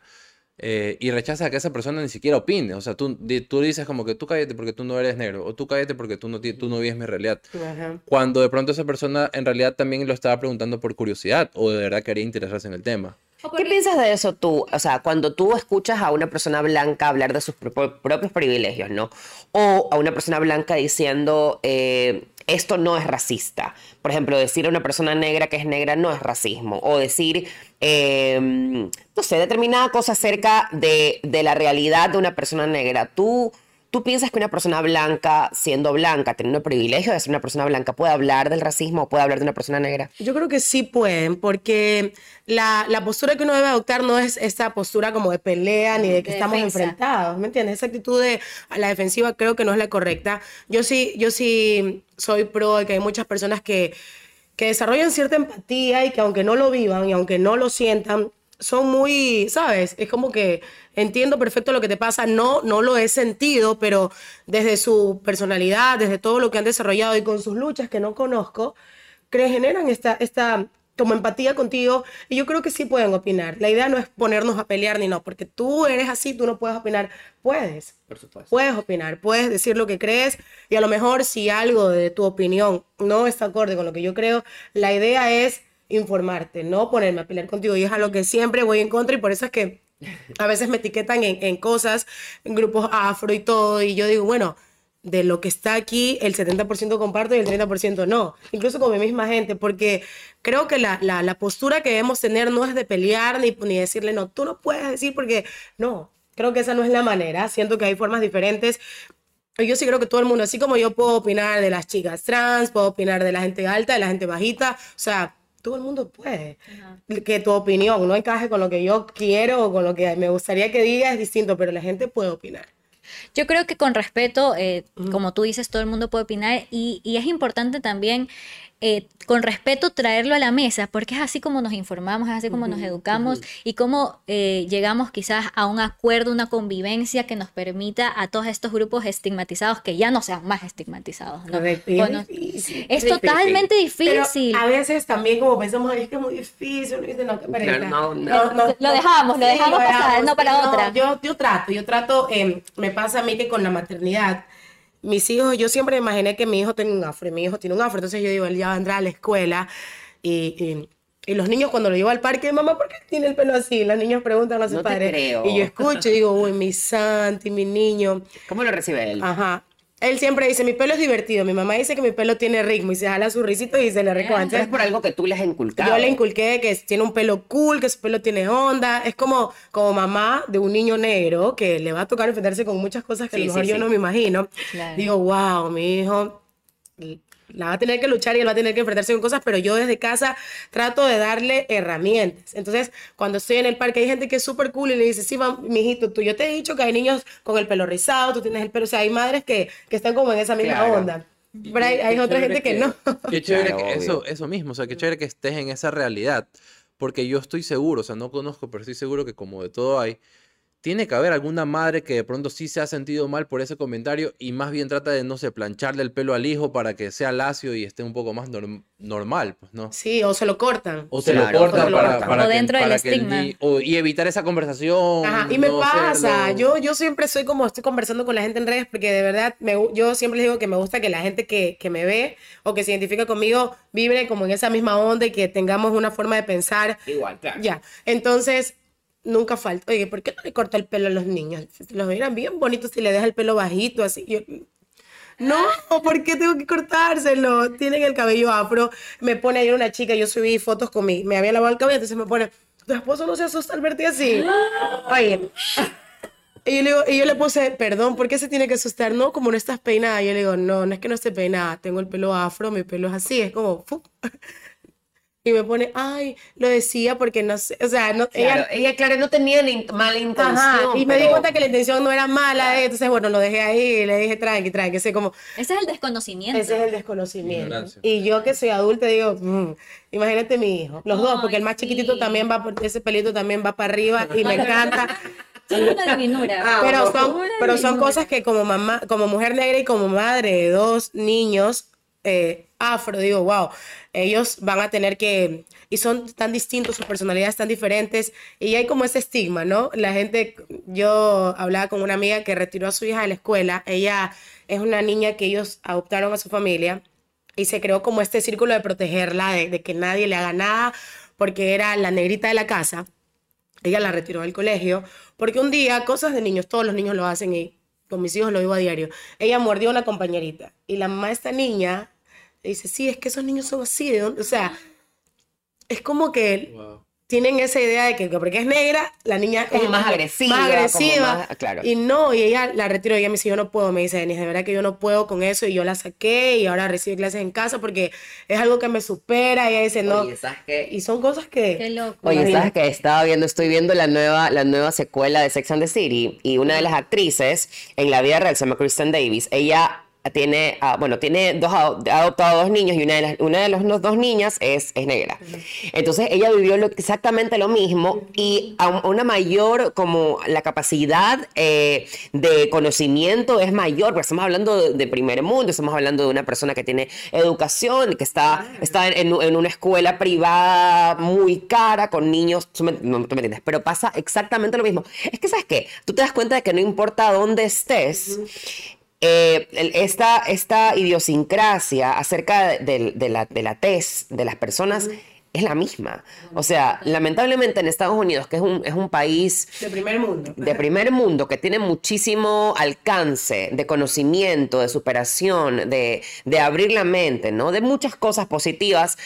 [SPEAKER 3] eh, y rechazas a que esa persona ni siquiera opine. O sea, tú, di- tú dices como que tú cállate porque tú no eres negro, o tú cállate porque tú no, ti- tú no vives mi realidad.
[SPEAKER 4] Ajá.
[SPEAKER 3] Cuando de pronto esa persona en realidad también lo estaba preguntando por curiosidad, o de verdad quería interesarse en el tema.
[SPEAKER 2] ¿Qué piensas de eso tú? O sea, cuando tú escuchas a una persona blanca hablar de sus pro- propios privilegios, ¿no? O a una persona blanca diciendo, eh, esto no es racista. Por ejemplo, decir a una persona negra que es negra no es racismo. O decir, eh, no sé, determinada cosa acerca de, de la realidad de una persona negra. ¿Tú, ¿Tú piensas que una persona blanca, siendo blanca, teniendo el privilegio de ser una persona blanca, puede hablar del racismo o puede hablar de una persona negra?
[SPEAKER 4] Yo creo que sí pueden, porque la, la postura que uno debe adoptar no es esa postura como de pelea ni de que
[SPEAKER 1] De
[SPEAKER 4] estamos
[SPEAKER 1] defensa.
[SPEAKER 4] enfrentados, ¿me entiendes? Esa actitud de a la defensiva creo que no es la correcta. Yo sí, yo sí soy pro de que hay muchas personas que, que desarrollan cierta empatía y que aunque no lo vivan y aunque no lo sientan, son muy, ¿sabes? Es como que entiendo perfecto lo que te pasa, no, no lo he sentido, pero desde su personalidad, desde todo lo que han desarrollado y con sus luchas que no conozco, que generan esta, esta como empatía contigo y yo creo que sí pueden opinar. La idea no es ponernos a pelear ni no, porque tú eres así, tú no puedes opinar. Puedes,
[SPEAKER 2] Por supuesto.
[SPEAKER 4] puedes opinar, puedes decir lo que crees y a lo mejor si algo de tu opinión no está acorde con lo que yo creo, la idea es informarte, no ponerme a pelear contigo. Y es a lo que siempre voy en contra y por eso es que a veces me etiquetan en, en cosas, en grupos afro y todo. Y yo digo, bueno, de lo que está aquí, el 70% comparto y el 30% no, incluso con mi misma gente, porque creo que la, la, la postura que debemos tener no es de pelear ni, ni decirle, no, tú no puedes decir porque no, creo que esa no es la manera, siento que hay formas diferentes. Yo sí creo que todo el mundo, así como yo puedo opinar de las chicas trans, puedo opinar de la gente alta, de la gente bajita, o sea, todo el mundo puede. Que tu opinión no encaje con lo que yo quiero o con lo que me gustaría que diga es distinto, pero la gente puede opinar.
[SPEAKER 1] Yo creo que con respeto, eh, como tú dices, todo el mundo puede opinar y, y es importante también eh, con respeto traerlo a la mesa, porque es así como nos informamos, es así como nos educamos y cómo eh, llegamos quizás a un acuerdo, una convivencia que nos permita a todos estos grupos estigmatizados que ya no sean más estigmatizados. ¿no?
[SPEAKER 4] Es
[SPEAKER 1] Bueno,
[SPEAKER 4] difícil.
[SPEAKER 1] es
[SPEAKER 2] difícil.
[SPEAKER 1] totalmente
[SPEAKER 4] Pero
[SPEAKER 1] difícil.
[SPEAKER 4] a veces también como pensamos, "Ay, es que es muy difícil, no, qué pereza".
[SPEAKER 2] Claro, no, no.
[SPEAKER 1] Lo dejamos, lo dejamos pasar, no para otra.
[SPEAKER 4] Yo, yo trato, yo trato, eh, me pasa a mí que con la maternidad, mis hijos, yo siempre imaginé que mi hijo tenga un afro, y mi hijo tiene un afro, entonces yo digo, él ya vendrá a la escuela, y, y, y los niños cuando lo llevo al parque, mamá, ¿por qué tiene el pelo así? Los niños preguntan a sus
[SPEAKER 2] No te
[SPEAKER 4] padres,
[SPEAKER 2] creo.
[SPEAKER 4] y yo escucho y digo, uy, mi Santi, mi niño,
[SPEAKER 2] ¿Cómo lo recibe él?
[SPEAKER 4] Ajá. Él siempre dice, mi pelo es divertido. Mi mamá dice que mi pelo tiene ritmo y se jala su risito y se le recoge.
[SPEAKER 2] Es por algo que tú le has inculcado.
[SPEAKER 4] yo le inculqué que tiene un pelo cool, que su pelo tiene onda. Es como, como mamá de un niño negro que le va a tocar enfrentarse con muchas cosas que a
[SPEAKER 2] Sí,
[SPEAKER 4] lo mejor
[SPEAKER 2] sí,
[SPEAKER 4] yo
[SPEAKER 2] sí.
[SPEAKER 4] no me imagino.
[SPEAKER 1] Claro.
[SPEAKER 4] Digo, wow, mi hijo la va a tener que luchar y él va a tener que enfrentarse con cosas, pero yo desde casa trato de darle herramientas. Entonces, cuando estoy en el parque, hay gente que es súper cool y le dice, sí, mijito, tú, yo te he dicho que hay niños con el pelo rizado, tú tienes el pelo, o sea, hay madres que, que están como en esa misma
[SPEAKER 2] Claro.
[SPEAKER 4] onda. Pero hay, hay otra gente que, no.
[SPEAKER 3] Qué chévere
[SPEAKER 2] Claro,
[SPEAKER 3] que
[SPEAKER 2] obvio.
[SPEAKER 3] eso, eso mismo, o sea, qué chévere que estés en esa realidad, porque yo estoy seguro, o sea, no conozco, pero estoy seguro que como de todo hay, tiene que haber alguna madre que de pronto sí se ha sentido mal por ese comentario y más bien trata de, no sé, plancharle el pelo al hijo para que sea lacio y esté un poco más norm- normal, pues, ¿no?
[SPEAKER 4] Sí, o se lo cortan.
[SPEAKER 3] O se
[SPEAKER 2] Claro,
[SPEAKER 3] lo cortan
[SPEAKER 4] o lo
[SPEAKER 3] para,
[SPEAKER 4] cortan.
[SPEAKER 3] para
[SPEAKER 1] O
[SPEAKER 3] que,
[SPEAKER 1] dentro del
[SPEAKER 3] que
[SPEAKER 1] estigma.
[SPEAKER 3] o- y evitar esa conversación.
[SPEAKER 4] Ajá, y me
[SPEAKER 3] no
[SPEAKER 4] pasa,
[SPEAKER 3] hacerlo.
[SPEAKER 4] yo, yo siempre soy como estoy conversando con la gente en redes porque de verdad me yo siempre les digo que me gusta que la gente que, que me ve o que se identifica conmigo vibre como en esa misma onda y que tengamos una forma de pensar.
[SPEAKER 2] Igual, claro.
[SPEAKER 4] Ya, entonces nunca falta, oye, ¿por qué no le corta el pelo a los niños? Si Los verán bien bonitos si le deja el pelo bajito así. Yo, no, ¿por qué tengo que cortárselo? Tienen el cabello afro. Me pone ayer una chica, yo subí fotos con mi, me había lavado el cabello, entonces me pone, tu esposo no se asusta al verte así. Oye. Y yo, le digo, y yo le puse, perdón, ¿por qué se tiene que asustar? No, como no estás peinada. Yo le digo, no, no es que no esté peinada, tengo el pelo afro, mi pelo es así, es como... ¡fu! Y me pone, ay, lo decía porque no sé, o sea, no,
[SPEAKER 2] Claro,
[SPEAKER 4] ella,
[SPEAKER 2] ella, claro, no tenía ni mala intención.
[SPEAKER 4] Ajá, y me di cuenta que la intención no era mala, entonces bueno, lo dejé ahí y le dije, tranqui, tranqui, ese como,
[SPEAKER 1] Ese es el desconocimiento.
[SPEAKER 4] ese es el desconocimiento. Y yo que soy adulta digo, mm, imagínate mi hijo, los dos, porque el más chiquitito también va, por ese pelito también va para arriba y me encanta.
[SPEAKER 1] Son una divinura.
[SPEAKER 4] Ah, pero son,
[SPEAKER 1] Una
[SPEAKER 4] pero son cosas que como mamá, como mujer negra y como madre de dos niños eh, afro, digo, wow, ellos van a tener que, y son tan distintos, sus personalidades tan diferentes, y hay como ese estigma, ¿no? La gente, yo hablaba con una amiga que retiró a su hija de la escuela, ella es una niña que ellos adoptaron a su familia, y se creó como este círculo de protegerla, de, de que nadie le haga nada, porque era la negrita de la casa. Ella la retiró del colegio porque un día, cosas de niños, todos los niños lo hacen y con mis hijos lo vivo a diario. Ella mordió a una compañerita y la mamá de esta niña dice, sí, es que esos niños son así, ¿de dónde?". O sea, es como que
[SPEAKER 3] Wow.
[SPEAKER 4] tienen esa idea de que porque es negra, la niña
[SPEAKER 2] Como
[SPEAKER 4] es
[SPEAKER 2] más agresiva,
[SPEAKER 4] Más agresiva.
[SPEAKER 2] más- claro.
[SPEAKER 4] Y no, y ella la retiró. Y ella me dice, yo no puedo. Me dice, Denise, de verdad que yo no puedo con eso. Y yo la saqué y ahora recibe clases en casa porque es algo que me supera. Y ella dice, no.
[SPEAKER 2] Oye, ¿sabes qué?
[SPEAKER 4] Y son cosas que...
[SPEAKER 1] Qué loco.
[SPEAKER 2] Oye. ¿sabes que Estaba viendo, estoy viendo la nueva, la nueva secuela de Sex and the City y una de las actrices en la vida real se llama Kristen Davis. Ella tiene, ah, bueno, tiene dos, ha adoptado dos niños y una de las, una de no- dos niñas es, es negra. Entonces ella vivió lo- exactamente lo mismo y a un- una mayor, como la capacidad eh, de conocimiento es mayor, porque estamos hablando de, de primer mundo, estamos hablando de una persona que tiene educación, que está, está en, en una escuela privada muy cara con niños, no, tú me entiendes, pero pasa exactamente lo mismo. Es que, ¿sabes qué? Tú te das cuenta de que no importa dónde estés, eh, esta, esta idiosincrasia acerca de la, de la tez de las personas es la misma. O sea, lamentablemente en Estados Unidos, que es un, es un país
[SPEAKER 4] De primer mundo.
[SPEAKER 2] de primer mundo que tiene muchísimo alcance de conocimiento, de superación, de, de abrir la mente, ¿no? De muchas cosas positivas.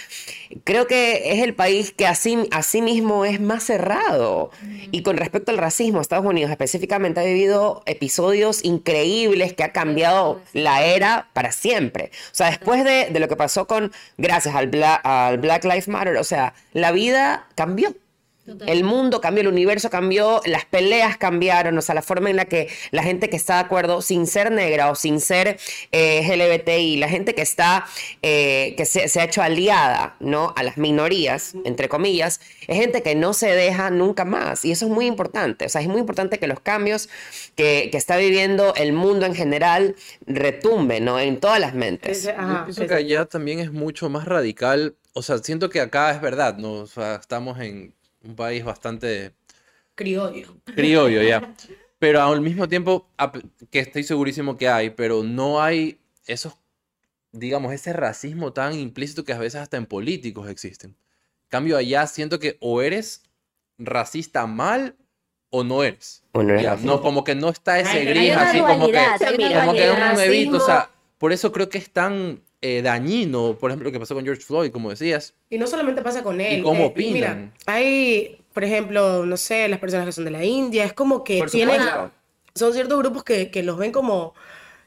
[SPEAKER 2] Creo que es el país que así, así mismo es más cerrado. Y con respecto al racismo, Estados Unidos específicamente ha vivido episodios increíbles que ha cambiado la era para siempre. O sea, después de, de lo que pasó con, gracias al, Bla- al Black Lives Matter, o sea, la vida cambió. El mundo cambió, el universo cambió, las peleas cambiaron, o sea, la forma en la que la gente que está de acuerdo, sin ser negra o sin ser eh, LGBTI, la gente que está, eh, que se, se ha hecho aliada, ¿no? A las minorías, entre comillas, es gente que no se deja nunca más. Y eso es muy importante. O sea, es muy importante que los cambios que, que está viviendo el mundo en general retumben, ¿no? En todas las mentes.
[SPEAKER 4] Ajá,
[SPEAKER 3] Yo pienso que allá también es mucho más radical. O sea, siento que acá es verdad, ¿no? O sea, estamos en un país bastante
[SPEAKER 4] criollo.
[SPEAKER 3] criollo ya. Pero al mismo tiempo, que estoy segurísimo que hay, pero no hay esos, digamos, ese racismo tan implícito que a veces hasta en políticos existen. En cambio, allá siento que o eres racista mal o no eres.
[SPEAKER 2] O no eres
[SPEAKER 3] no, como que no está ese gris así como que, como que es un. O sea, por eso creo que es tan eh, dañino, por ejemplo, lo que pasó con George Floyd, como decías.
[SPEAKER 4] Y no solamente pasa con él.
[SPEAKER 3] ¿Y cómo
[SPEAKER 4] eh, Mira,
[SPEAKER 3] opinan?
[SPEAKER 4] hay, por ejemplo, no sé, las personas que son de la India, es como que
[SPEAKER 2] Por
[SPEAKER 4] tienen,
[SPEAKER 2] supuesto.
[SPEAKER 4] son ciertos grupos que, que los ven como,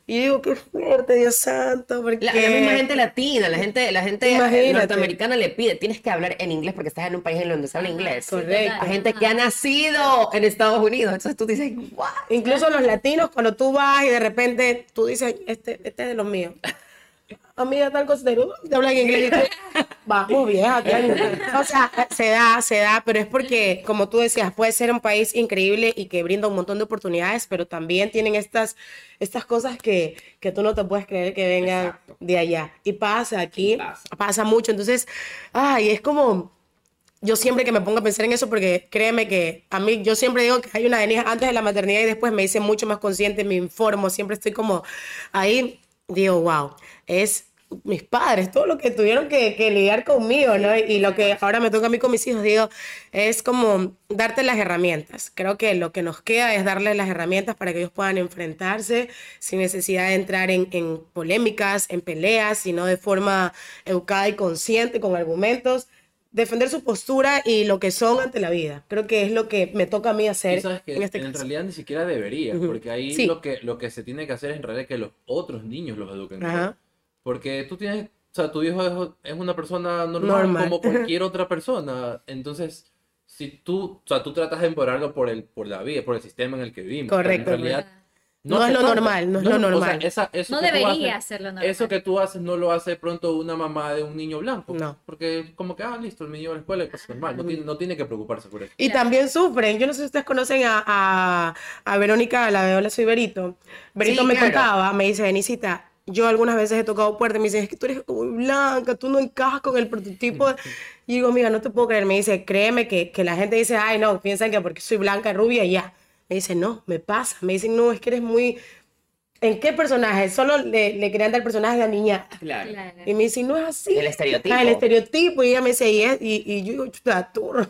[SPEAKER 4] y digo, qué fuerte, Dios santo, porque...
[SPEAKER 2] La, la misma gente latina, la gente, la gente
[SPEAKER 4] Imagínate.
[SPEAKER 2] norteamericana le pide, tienes que hablar en inglés porque estás en un país en donde se habla inglés.
[SPEAKER 4] Correcto.
[SPEAKER 2] A gente que ha nacido en Estados Unidos. Entonces tú dices, ¿what?
[SPEAKER 4] Incluso los latinos, cuando tú vas y de repente tú dices, este, este es de los míos. amiga tal cosa, te habla en inglés. Vamos, vieja. tía". O sea, se da, se da, pero es porque, como tú decías, puede ser un país increíble y que brinda un montón de oportunidades, pero también tienen estas, estas cosas que, que tú no te puedes creer que vengan de allá. Y pasa aquí, pasa. mucho. Entonces, ay, es como yo siempre que me pongo a pensar en eso, porque créeme que a mí, yo siempre digo que hay una Denise antes de la maternidad y después me hice mucho más consciente, me informo, siempre estoy como ahí, digo, wow, es mis padres, todo lo que tuvieron que, que lidiar conmigo, ¿no? Y lo que ahora me toca a mí con mis hijos, digo, es como darte las herramientas. Creo que lo que nos queda es darles las herramientas para que ellos puedan enfrentarse sin necesidad de entrar en, en polémicas, en peleas, sino de forma educada y consciente, con argumentos defender su postura y lo que son ante la vida. Creo que es lo que me toca a mí hacer
[SPEAKER 3] Y sabes que
[SPEAKER 4] en este
[SPEAKER 3] en
[SPEAKER 4] caso.
[SPEAKER 3] realidad ni siquiera debería, porque ahí
[SPEAKER 4] Sí.
[SPEAKER 3] lo que, lo que se tiene que hacer es en realidad que los otros niños los eduquen.
[SPEAKER 4] Ajá.
[SPEAKER 3] Porque tú tienes, o sea, tu hijo es, es una persona normal,
[SPEAKER 4] Normal.
[SPEAKER 3] como cualquier otra persona. Entonces, si tú, o sea, tú tratas de empoderarlo por el, por la vida, por el sistema en el que vivimos.
[SPEAKER 4] Correcto.
[SPEAKER 3] En realidad,
[SPEAKER 4] No es
[SPEAKER 3] hace
[SPEAKER 4] lo
[SPEAKER 3] falta.
[SPEAKER 4] normal, no es lo
[SPEAKER 3] o sea,
[SPEAKER 4] normal.
[SPEAKER 3] esa- eso
[SPEAKER 1] No debería
[SPEAKER 3] haces-
[SPEAKER 1] ser lo normal.
[SPEAKER 3] Eso que tú haces no lo hace pronto una mamá de un niño blanco.
[SPEAKER 4] No.
[SPEAKER 3] Porque como que, ah, listo, el niño va a la escuela y pasa normal. No tiene, no tiene que preocuparse por eso.
[SPEAKER 4] Y también sufren. Yo no sé si ustedes conocen a, a, a Verónica, la de Hola Soy Berito. Berito
[SPEAKER 2] Sí,
[SPEAKER 4] me
[SPEAKER 2] claro.
[SPEAKER 4] contaba, me dice, Denisita, yo algunas veces he tocado puertas y me dicen, es que tú eres muy blanca, tú no encajas con el prototipo. Y digo, amiga, no te puedo creer. Me dice, créeme que, que la gente dice, ay, no, piensan que porque soy blanca, rubia, ya. Me dice, no, me pasa. Me dicen, no, es que eres muy... ¿En qué personaje? Solo le, le querían dar el personaje de la niña.
[SPEAKER 2] Claro.
[SPEAKER 1] Claro.
[SPEAKER 4] Y me dice, no es así.
[SPEAKER 2] El estereotipo.
[SPEAKER 4] Ah, el estereotipo. Y ella me dice, y, es- y, y yo digo, chuta, turro.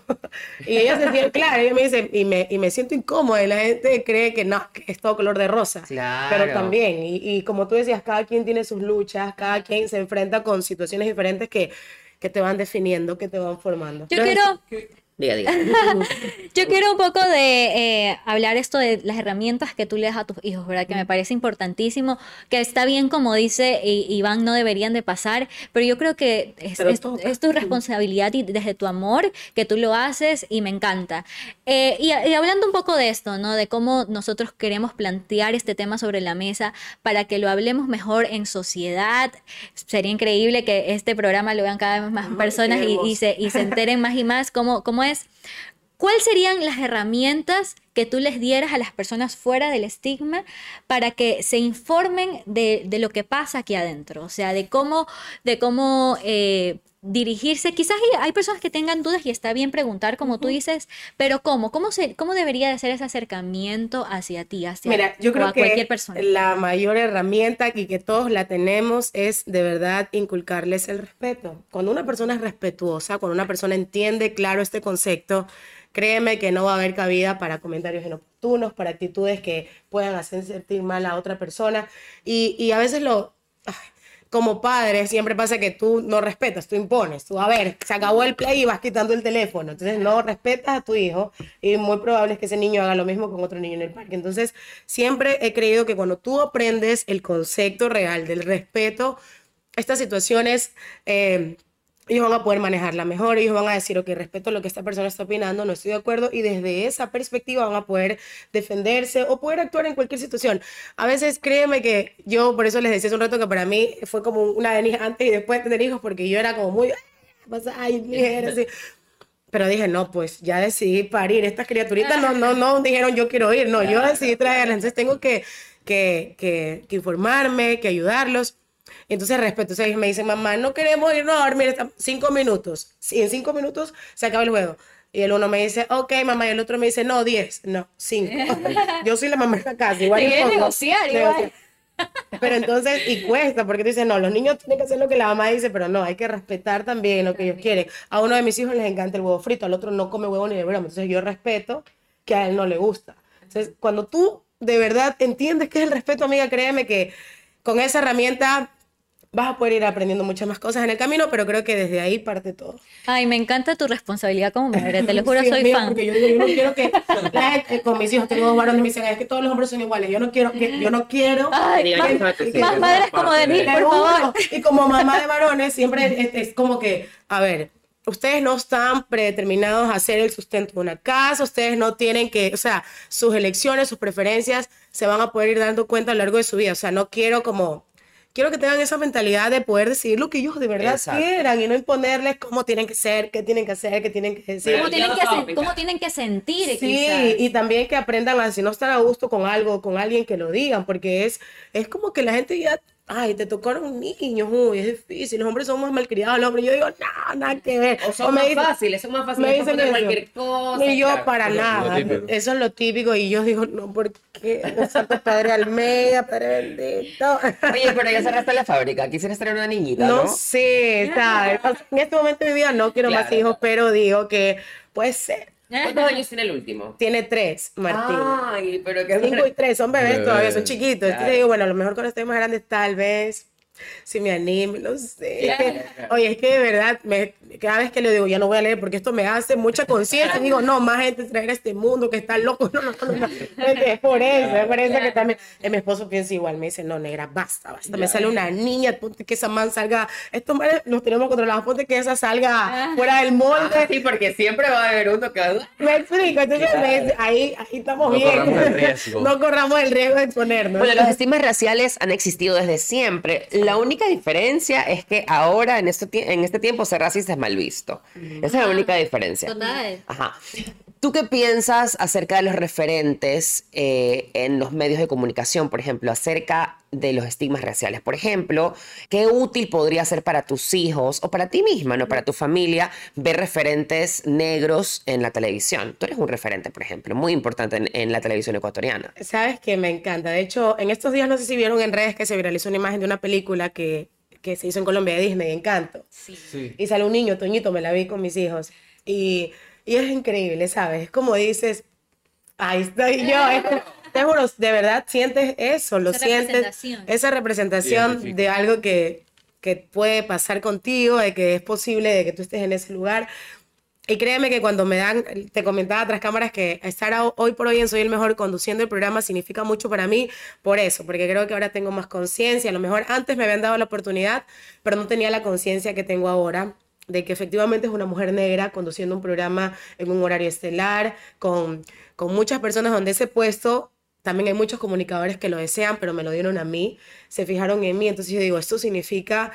[SPEAKER 4] Y ella se siente, claro, ella me dice, y me, y me siento incómoda. Y la gente cree que no, que es todo color de rosa.
[SPEAKER 2] Claro.
[SPEAKER 4] Pero también, y, y como tú decías, cada quien tiene sus luchas, cada quien se enfrenta con situaciones diferentes que, que te van definiendo, que te van formando.
[SPEAKER 1] Yo quiero,
[SPEAKER 2] Diga, diga.
[SPEAKER 1] yo quiero un poco de eh, hablar esto de las herramientas que tú le das a tus hijos, ¿verdad? Que me parece importantísimo, que está bien como dice Iván, no deberían de pasar, pero yo creo que es, es- es tu responsabilidad y desde tu amor que tú lo haces y me encanta. Eh, y, y hablando un poco de esto, ¿no? De cómo nosotros queremos plantear este tema sobre la mesa para que lo hablemos mejor en sociedad. Sería increíble que este programa lo vean cada vez más personas y, y se, y se enteren más y más cómo, cómo. ¿Cuáles serían las herramientas que tú les dieras a las personas fuera del estigma para que se informen de, de lo que pasa aquí adentro? O sea, de cómo, de cómo eh, dirigirse. Quizás hay, personas que tengan dudas y está bien preguntar, como tú dices, pero ¿cómo? ¿Cómo, se, cómo debería de ser ese acercamiento hacia ti, hacia
[SPEAKER 4] Mira, yo creo
[SPEAKER 1] a
[SPEAKER 4] que
[SPEAKER 1] cualquier persona?
[SPEAKER 4] la mayor herramienta y que todos la tenemos es de verdad inculcarles el respeto. Cuando una persona es respetuosa, cuando una persona entiende claro este concepto, créeme que no va a haber cabida para comentarios inoportunos, para actitudes que puedan hacer sentir mal a otra persona. Y, a veces lo... ay, Como padre siempre pasa que tú no respetas, tú impones, tú a ver, se acabó el play y vas quitando el teléfono, entonces no respetas a tu hijo y muy probable es que ese niño haga lo mismo con otro niño en el parque. Entonces siempre he creído que cuando tú aprendes el concepto real del respeto, estas situaciones... eh, ellos van a poder manejarla mejor, ellos van a decir, ok, respeto lo que esta persona está opinando, no estoy de acuerdo, y desde esa perspectiva van a poder defenderse o poder actuar en cualquier situación. A veces, créeme que yo, por eso les decía hace un rato que para mí fue como una Denise antes y después de tener hijos, porque yo era como muy, "Ah, pasa, ay, mujer, así. Pero dije, no, pues ya decidí parir. Estas criaturitas no, no, no dijeron yo quiero ir, no, yo decidí traerlas. Entonces tengo que, que, que, que informarme, que ayudarlos. Entonces respeto, o sea, ellos me dicen, mamá, no queremos irnos a dormir cinco minutos. En cinco minutos se acaba el juego. Y el uno me dice, ok, mamá, y el otro me dice, no, diez, no, cinco. Yo soy la mamá de la casa, igual.
[SPEAKER 1] Quieren
[SPEAKER 4] pongo-
[SPEAKER 1] negociar, igual.
[SPEAKER 4] negociar. Pero entonces, y cuesta, porque tú dices, no, los niños tienen que hacer lo que la mamá dice, pero no, hay que respetar también lo que ellos quieren. A uno de mis hijos les encanta el huevo frito, al otro no come huevo ni de broma, entonces yo respeto que a él no le gusta. Entonces, cuando tú de verdad entiendes qué es el respeto, amiga, créeme que con esa herramienta vas a poder ir aprendiendo muchas más cosas en el camino, pero creo que desde ahí parte todo.
[SPEAKER 1] Ay, me encanta tu responsabilidad como madre, te lo juro,
[SPEAKER 4] Sí,
[SPEAKER 1] soy fan.
[SPEAKER 4] Porque yo no quiero que la gente- con mis hijos, tengo dos varones, me dicen, es que todos los hombres son iguales. Yo no quiero que, yo no quiero.
[SPEAKER 1] Ay, más, madres como de mí,
[SPEAKER 4] Te
[SPEAKER 1] por favor.
[SPEAKER 4] Y como mamá de varones, siempre es, es como que, a ver, ustedes no están predeterminados a hacer el sustento de una casa, ustedes no tienen que, o sea, sus elecciones, sus preferencias se van a poder ir dando cuenta a lo largo de su vida. O sea, no quiero como quiero que tengan esa mentalidad de poder decidir lo que ellos de verdad
[SPEAKER 2] Exacto.
[SPEAKER 4] quieran y no imponerles cómo tienen que ser, qué tienen que hacer, qué tienen que decir.
[SPEAKER 1] ¿Cómo tienen, que cómo tienen sentir,
[SPEAKER 4] Sí,
[SPEAKER 1] quizás?
[SPEAKER 4] y también que aprendan a si no están a gusto con algo, con alguien que lo digan, porque es, es como que la gente ya, ay, te tocaron niños, uy, es difícil, los hombres son más malcriados, los hombres, yo digo, no, nada que ver.
[SPEAKER 2] O son
[SPEAKER 4] me
[SPEAKER 2] más
[SPEAKER 4] dicen-
[SPEAKER 2] fáciles, son más
[SPEAKER 4] me
[SPEAKER 2] fáciles
[SPEAKER 4] dicen
[SPEAKER 2] para
[SPEAKER 4] eso.
[SPEAKER 2] cualquier cosa.
[SPEAKER 4] Y yo
[SPEAKER 2] claro.
[SPEAKER 4] para nada, eso es lo típico, y yo digo, no, ¿por qué? Santo Padre Almeida, Padre bendito.
[SPEAKER 2] Oye, pero ya cerraste la fábrica, quisieras tener una niñita, ¿no?
[SPEAKER 4] No sé, ¿sabes? O sea, En este momento de mi vida no quiero más
[SPEAKER 2] Claro.
[SPEAKER 4] hijos, pero digo que puede ser.
[SPEAKER 2] ¿Cuántos años tiene el último?
[SPEAKER 4] Tiene tres, Martín.
[SPEAKER 2] Ay, pero qué
[SPEAKER 4] Cinco y tres, son bebés todavía, son chiquitos. Entonces digo, bueno, a lo mejor cuando estén más grandes, tal vez, si me anime, no sé. Oye, es que de verdad, me- cada vez que le digo, ya no voy a leer porque esto me hace mucha conciencia. Digo, no, más gente traer a este mundo que está loco. No, no, no, no. Es por eso, es por eso que también. eh, mi esposo piensa igual, me dice, no, negra, basta, basta. Me sale una niña, ponte que esa man salga. Estos manes los tenemos controlados, ponte que esa salga fuera del molde.
[SPEAKER 2] Ah, sí, porque siempre va a haber uno que...
[SPEAKER 4] Me explico, entonces me dice, ahí, ahí estamos
[SPEAKER 3] No
[SPEAKER 4] bien.
[SPEAKER 3] corramos el riesgo.
[SPEAKER 4] no corramos el riesgo de exponernos.
[SPEAKER 2] Bueno, los estigmas raciales han existido desde siempre. La única diferencia es que ahora, en este, en este tiempo, ser racista es mal visto. Esa es la única diferencia.
[SPEAKER 1] Total.
[SPEAKER 2] Ajá. ¿Tú qué piensas acerca de los referentes eh, en los medios de comunicación, por ejemplo, acerca de los estigmas raciales? Por ejemplo, ¿qué útil podría ser para tus hijos o para ti misma, no para tu familia, ver referentes negros en la televisión? Tú eres un referente, por ejemplo, muy importante en, en la televisión ecuatoriana.
[SPEAKER 4] Sabes que me encanta. De hecho, en estos días no sé si vieron en redes que se viralizó una imagen de una película que, que se hizo en Colombia de Disney, Encanto.
[SPEAKER 3] Sí.
[SPEAKER 4] Y sale un niño, Toñito, me la vi con mis hijos. Y, y es increíble, ¿sabes? Es como dices, ahí estoy yo. Es te juro, de verdad sientes eso, lo
[SPEAKER 1] Esa
[SPEAKER 4] sientes.
[SPEAKER 1] representación.
[SPEAKER 4] Esa representación de algo que, que puede pasar contigo, de que es posible, de que tú estés en ese lugar. Y créeme que cuando me dan, te comentaba tras cámaras que estar hoy por hoy en Soy el Mejor conduciendo el programa significa mucho para mí por eso, porque creo que ahora tengo más conciencia. A lo mejor antes me habían dado la oportunidad, pero no tenía la conciencia que tengo ahora de que efectivamente es una mujer negra conduciendo un programa en un horario estelar, con, con muchas personas donde ese puesto también hay muchos comunicadores que lo desean, pero me lo dieron a mí, se fijaron en mí. Entonces yo digo, esto significa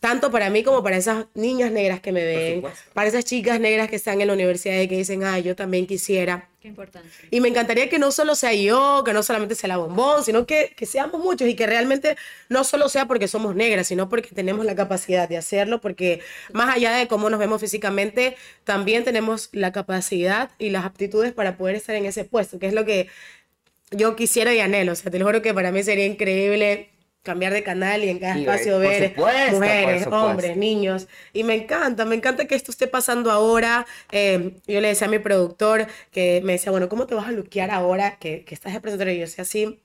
[SPEAKER 4] tanto para mí como para esas niñas negras que me ven, para esas chicas negras que están en la universidad y que dicen, ah, yo también quisiera.
[SPEAKER 1] Qué importante.
[SPEAKER 4] Y me encantaría que no solo sea yo, que no solamente sea la bombón, sino que, que seamos muchos y que realmente no solo sea porque somos negras, sino porque tenemos la capacidad de hacerlo, porque más allá de cómo nos vemos físicamente, también tenemos la capacidad y las aptitudes para poder estar en ese puesto, que es lo que yo quisiera y anhelo. O sea, te lo juro que para mí sería increíble cambiar de canal y en cada
[SPEAKER 2] Sí,
[SPEAKER 4] espacio
[SPEAKER 2] por
[SPEAKER 4] ver
[SPEAKER 2] supuesto,
[SPEAKER 4] mujeres, hombres, niños. Y me encanta, me encanta que esto esté pasando ahora. Eh, yo le decía a mi productor que me decía, bueno, ¿cómo te vas a luquear ahora que, que estás de presentadora? Y yo decía así,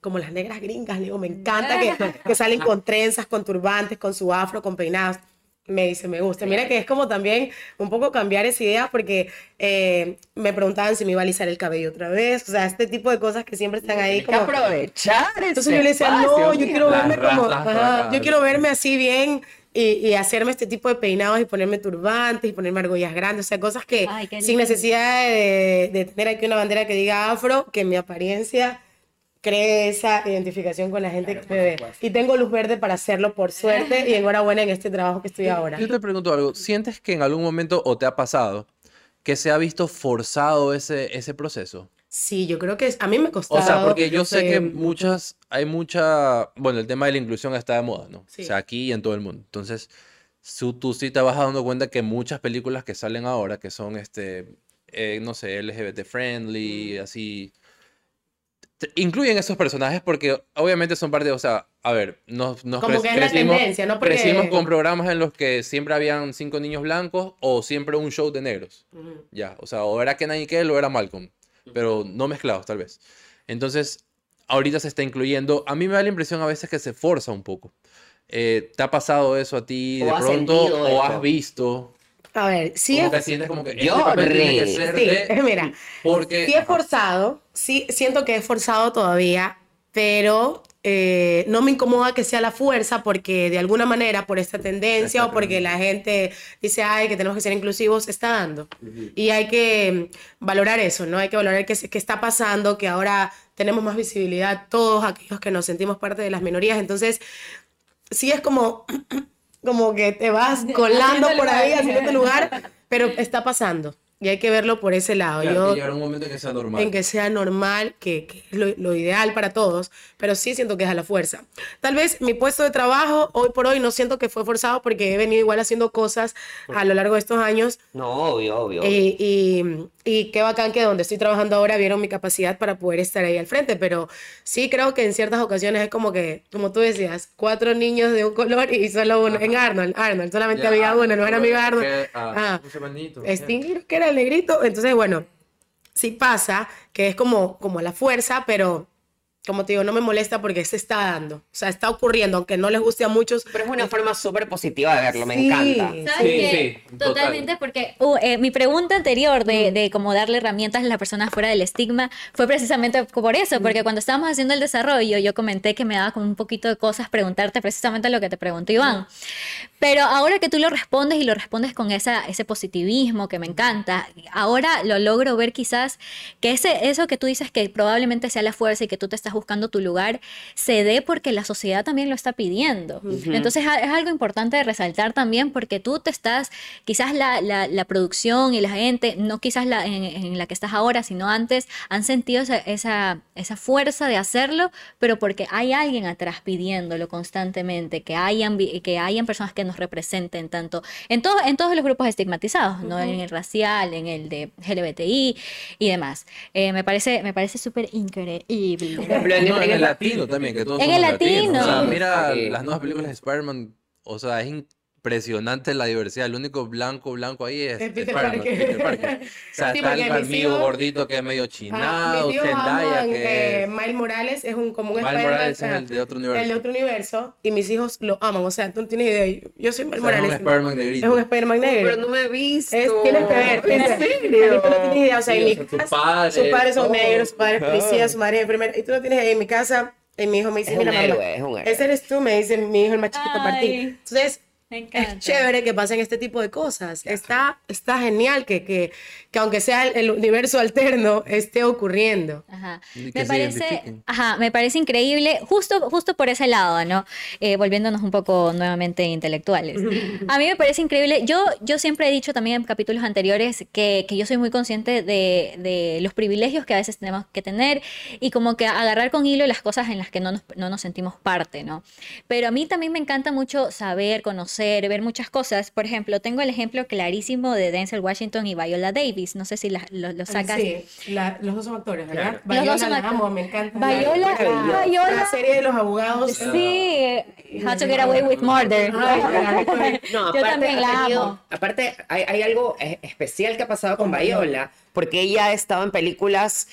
[SPEAKER 4] como las negras gringas, le digo, me encanta que, que salen con trenzas, con turbantes, con su afro, con peinados. Me dice, me gusta. Mira que es como también un poco cambiar esa idea porque eh, me preguntaban si me iba a alisar el cabello otra vez. O sea, este tipo de cosas que siempre están ahí
[SPEAKER 2] Hay que
[SPEAKER 4] como...
[SPEAKER 2] aprovechar
[SPEAKER 4] Entonces yo le decía,
[SPEAKER 2] espacio,
[SPEAKER 4] no, yo quiero verme como, yo quiero verme así bien y, y hacerme este tipo de peinados y ponerme turbantes y ponerme argollas grandes, o sea, cosas que
[SPEAKER 1] Ay,
[SPEAKER 4] sin necesidad de, de tener aquí una bandera que diga afro, que mi apariencia cree esa identificación con la gente que me ve. Y tengo luz verde para hacerlo por suerte y enhorabuena en este trabajo que estoy ahora.
[SPEAKER 3] Yo te pregunto algo, ¿sientes que en algún momento o te ha pasado que se ha visto forzado ese, ese proceso?
[SPEAKER 4] Sí, yo creo que es- a mí me ha
[SPEAKER 3] O sea, porque yo sé que muchas, hay mucha, bueno, el tema de la inclusión está de moda, ¿no?
[SPEAKER 4] Sí.
[SPEAKER 3] O sea, aquí y en todo el mundo. Entonces, su- tú sí te vas dando cuenta que muchas películas que salen ahora, que son, este, eh, no sé, LGBT friendly,
[SPEAKER 4] Mm.
[SPEAKER 3] así, incluyen esos personajes porque obviamente son parte, o sea, a ver, nos, nos
[SPEAKER 4] Como
[SPEAKER 3] cre-
[SPEAKER 4] que es la
[SPEAKER 3] crecimos,
[SPEAKER 4] tendencia, ¿no? Porque-
[SPEAKER 3] crecimos con programas en los que siempre habían cinco niños blancos o siempre un show de negros. Ya, o sea, o era Kenan y Kel o era Malcolm, pero no mezclados tal vez. Entonces, ahorita se está incluyendo. A mí me da la impresión a veces que se forza un poco. Eh, ¿Te ha pasado eso a ti
[SPEAKER 2] ¿O
[SPEAKER 3] de pronto o
[SPEAKER 2] eso?
[SPEAKER 3] has visto?
[SPEAKER 4] A ver, sí
[SPEAKER 3] como
[SPEAKER 4] es,
[SPEAKER 3] que sientes como que
[SPEAKER 2] Yo,
[SPEAKER 3] este papel tiene que
[SPEAKER 2] re.
[SPEAKER 3] ser
[SPEAKER 4] sí,
[SPEAKER 3] de-
[SPEAKER 4] mira,
[SPEAKER 3] porque
[SPEAKER 4] Sí es forzado, sí siento que es forzado todavía, pero eh, no me incomoda que sea la fuerza porque de alguna manera por esta tendencia o porque la gente dice, ay, que tenemos que ser inclusivos, se está dando. Y hay que mm, valorar eso, ¿no? Hay que valorar qué, qué está pasando, que ahora tenemos más visibilidad todos aquellos que nos sentimos parte de las minorías. Entonces, sí es como, como que te vas colando por ahí, haciendo tu lugar, pero está pasando. Y hay que verlo por ese lado.
[SPEAKER 3] Claro,
[SPEAKER 4] Yo,
[SPEAKER 3] que llegar un momento en que sea normal.
[SPEAKER 4] en que sea normal, que, que es lo, lo ideal para todos, pero sí siento que es a la fuerza. Tal vez mi puesto de trabajo hoy por hoy no siento que fue forzado porque he venido igual haciendo cosas a lo largo de estos años
[SPEAKER 2] No, obvio, obvio.
[SPEAKER 4] y, y, y qué bacán que donde estoy trabajando ahora vieron mi capacidad para poder estar ahí al frente, pero sí creo que en ciertas ocasiones es como que, como tú decías, cuatro niños de un color y solo uno, en Arnold, Arnold, solamente
[SPEAKER 3] Ya,
[SPEAKER 4] había uno, no era amigo Arnold.
[SPEAKER 3] que- ah,
[SPEAKER 4] Ah. Stingy, que era el negrito, entonces bueno, sí pasa que es como, como la fuerza, pero como te digo, no me molesta porque se está dando, o sea, está ocurriendo, aunque no les guste a muchos.
[SPEAKER 2] Pero es una forma súper positiva de verlo, me
[SPEAKER 4] Sí.
[SPEAKER 2] encanta.
[SPEAKER 1] ¿Sabes
[SPEAKER 3] Sí,
[SPEAKER 1] qué?
[SPEAKER 3] sí, total.
[SPEAKER 1] Totalmente, porque uh, eh, mi pregunta anterior de, de cómo darle herramientas a las personas fuera del estigma fue precisamente por eso, porque cuando estábamos haciendo el desarrollo yo comenté que me daba como un poquito de cosas preguntarte precisamente lo que te preguntó Iván. Pero ahora que tú lo respondes y lo respondes con esa, ese positivismo que me encanta, ahora lo logro ver quizás que ese, eso que tú dices que probablemente sea la fuerza y que tú te estás buscando tu lugar, se dé porque la sociedad también lo está pidiendo. Entonces es algo importante de resaltar también porque tú te estás, quizás la, la- la producción y la gente, no quizás la, en, en la que estás ahora, sino antes, han sentido esa, esa, esa fuerza de hacerlo, pero porque hay alguien atrás pidiéndolo constantemente, que hayan, que hayan personas que nos representen tanto en, todo, en todos los grupos estigmatizados, ¿no? en el racial, en el de LGBTI y demás. Eh, me parece, me parece súper increíble.
[SPEAKER 2] Ejemplo, en,
[SPEAKER 3] No,
[SPEAKER 2] en
[SPEAKER 3] en el
[SPEAKER 2] el-
[SPEAKER 3] latino también, que todos
[SPEAKER 1] En
[SPEAKER 3] somos
[SPEAKER 1] el
[SPEAKER 3] latinos. O sea,
[SPEAKER 1] latino.
[SPEAKER 3] mira
[SPEAKER 2] Sí.
[SPEAKER 3] las nuevas películas de Spider-Man, o sea, es impresionante la diversidad. El único blanco, blanco ahí es
[SPEAKER 4] Es Peter
[SPEAKER 3] Spider-Man,
[SPEAKER 4] Parker.
[SPEAKER 3] Peter Parker. O sea,
[SPEAKER 4] Sí,
[SPEAKER 3] está el amigo gordito que es medio chinado, Zendaya que
[SPEAKER 4] eh, Miles Morales es un, como un
[SPEAKER 3] Miles
[SPEAKER 4] Spider-Man,
[SPEAKER 3] Morales es el de otro universo.
[SPEAKER 4] El de otro universo. Y mis hijos lo aman. O sea, tú no tienes idea. Yo soy Miles
[SPEAKER 3] O sea, es un
[SPEAKER 4] Morales.
[SPEAKER 3] Spider-Man negrito.
[SPEAKER 4] Es un Spider-Man negro.
[SPEAKER 2] Pero no me he visto.
[SPEAKER 4] Es, tienes que ver.
[SPEAKER 2] ¿En
[SPEAKER 4] tienes-
[SPEAKER 2] serio?
[SPEAKER 4] Tú no tienes idea. O sea,
[SPEAKER 3] Sí,
[SPEAKER 4] en mi casa,
[SPEAKER 3] padre,
[SPEAKER 4] sus padres son negros, su padre es policía,
[SPEAKER 2] Ah.
[SPEAKER 4] su madre es enfermera. Y tú no tienes idea. En mi casa, y mi hijo me dice,
[SPEAKER 2] Es
[SPEAKER 4] mira, mamá,
[SPEAKER 2] héroe, es un héroe.
[SPEAKER 4] ese eres tú, me dice mi hijo el más chiquito para ti. Entonces,
[SPEAKER 1] Me encanta.
[SPEAKER 4] es chévere que pasen este tipo de cosas. Está, está genial que, que, que aunque sea el, el universo alterno, esté ocurriendo.
[SPEAKER 1] Ajá. Me parece, ajá, me parece increíble, justo, justo por ese lado, ¿no? Eh, volviéndonos un poco nuevamente intelectuales. A mí me parece increíble. Yo, yo siempre he dicho también en capítulos anteriores que, que yo soy muy consciente de, de los privilegios que a veces tenemos que tener y como que agarrar con hilo las cosas en las que no nos, no nos sentimos parte, ¿no? Pero a mí también me encanta mucho saber, conocer, ver muchas cosas. Por ejemplo, tengo el ejemplo clarísimo de Denzel Washington y Viola Davis. No sé si la- lo, lo sacas.
[SPEAKER 4] Sí, la- los dos son actores, ¿verdad?
[SPEAKER 3] Claro.
[SPEAKER 1] Los dos
[SPEAKER 4] Viola
[SPEAKER 1] son
[SPEAKER 4] la
[SPEAKER 1] actores.
[SPEAKER 4] amo, me encanta.
[SPEAKER 1] Viola,
[SPEAKER 4] La-
[SPEAKER 1] Viola.
[SPEAKER 4] La serie de los abogados.
[SPEAKER 1] Sí, How to Get Away with Murder.
[SPEAKER 2] No,
[SPEAKER 1] Yo
[SPEAKER 2] aparte,
[SPEAKER 1] también
[SPEAKER 2] ha
[SPEAKER 1] la
[SPEAKER 2] tenido-
[SPEAKER 1] amo.
[SPEAKER 2] Aparte, hay, hay algo especial que ha pasado con
[SPEAKER 4] Con
[SPEAKER 2] Viola, porque ella ha estado en películas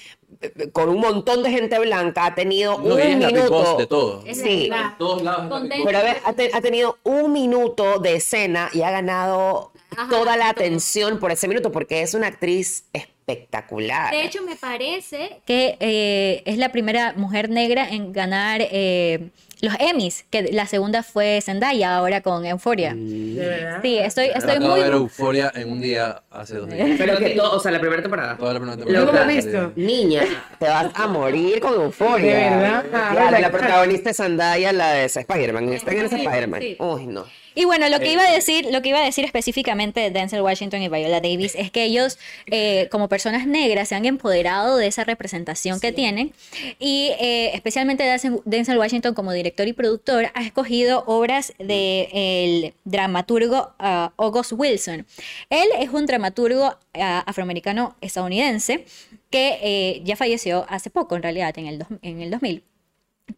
[SPEAKER 2] con un montón de gente blanca, ha tenido
[SPEAKER 3] No,
[SPEAKER 2] un
[SPEAKER 3] es
[SPEAKER 2] minuto.
[SPEAKER 3] De todo.
[SPEAKER 2] Sí.
[SPEAKER 1] la-
[SPEAKER 3] todos lados.
[SPEAKER 2] Pero a ver, ha, te- ha tenido un minuto de escena y ha ganado
[SPEAKER 1] Ajá,
[SPEAKER 2] toda la
[SPEAKER 1] todo.
[SPEAKER 2] atención por ese minuto, porque es una actriz espectacular.
[SPEAKER 1] De hecho, me parece que eh, es la primera mujer negra en ganar eh, los Emmys, que la segunda fue Zendaya ahora con Euphoria.
[SPEAKER 4] De verdad.
[SPEAKER 1] Sí, estoy, estoy
[SPEAKER 3] Acabo de ver
[SPEAKER 1] muy...
[SPEAKER 3] Euforia en un día hace dos días.
[SPEAKER 2] Pero que todo, o sea, la primera temporada.
[SPEAKER 3] Toda la primera
[SPEAKER 4] Yo
[SPEAKER 3] temporada.
[SPEAKER 4] lo he visto.
[SPEAKER 2] Niña, te vas a morir con euforia.
[SPEAKER 4] ¿De verdad?
[SPEAKER 2] Claro, la protagonista es Zendaya, la de Spider-Man. Está en ese Spider-Man.
[SPEAKER 1] sí.
[SPEAKER 2] Uy, no.
[SPEAKER 1] Y bueno, lo que iba a decir, lo que iba a decir específicamente de Denzel Washington y Viola Davis es que ellos, eh, como personas negras, se han empoderado de esa representación que tienen. Y eh, especialmente Denzel- Washington como director y productor ha escogido obras del dramaturgo ah, August Wilson. Él es un dramaturgo ah, afroamericano estadounidense que eh, ya falleció hace poco, en realidad, en el, dos- en el 2000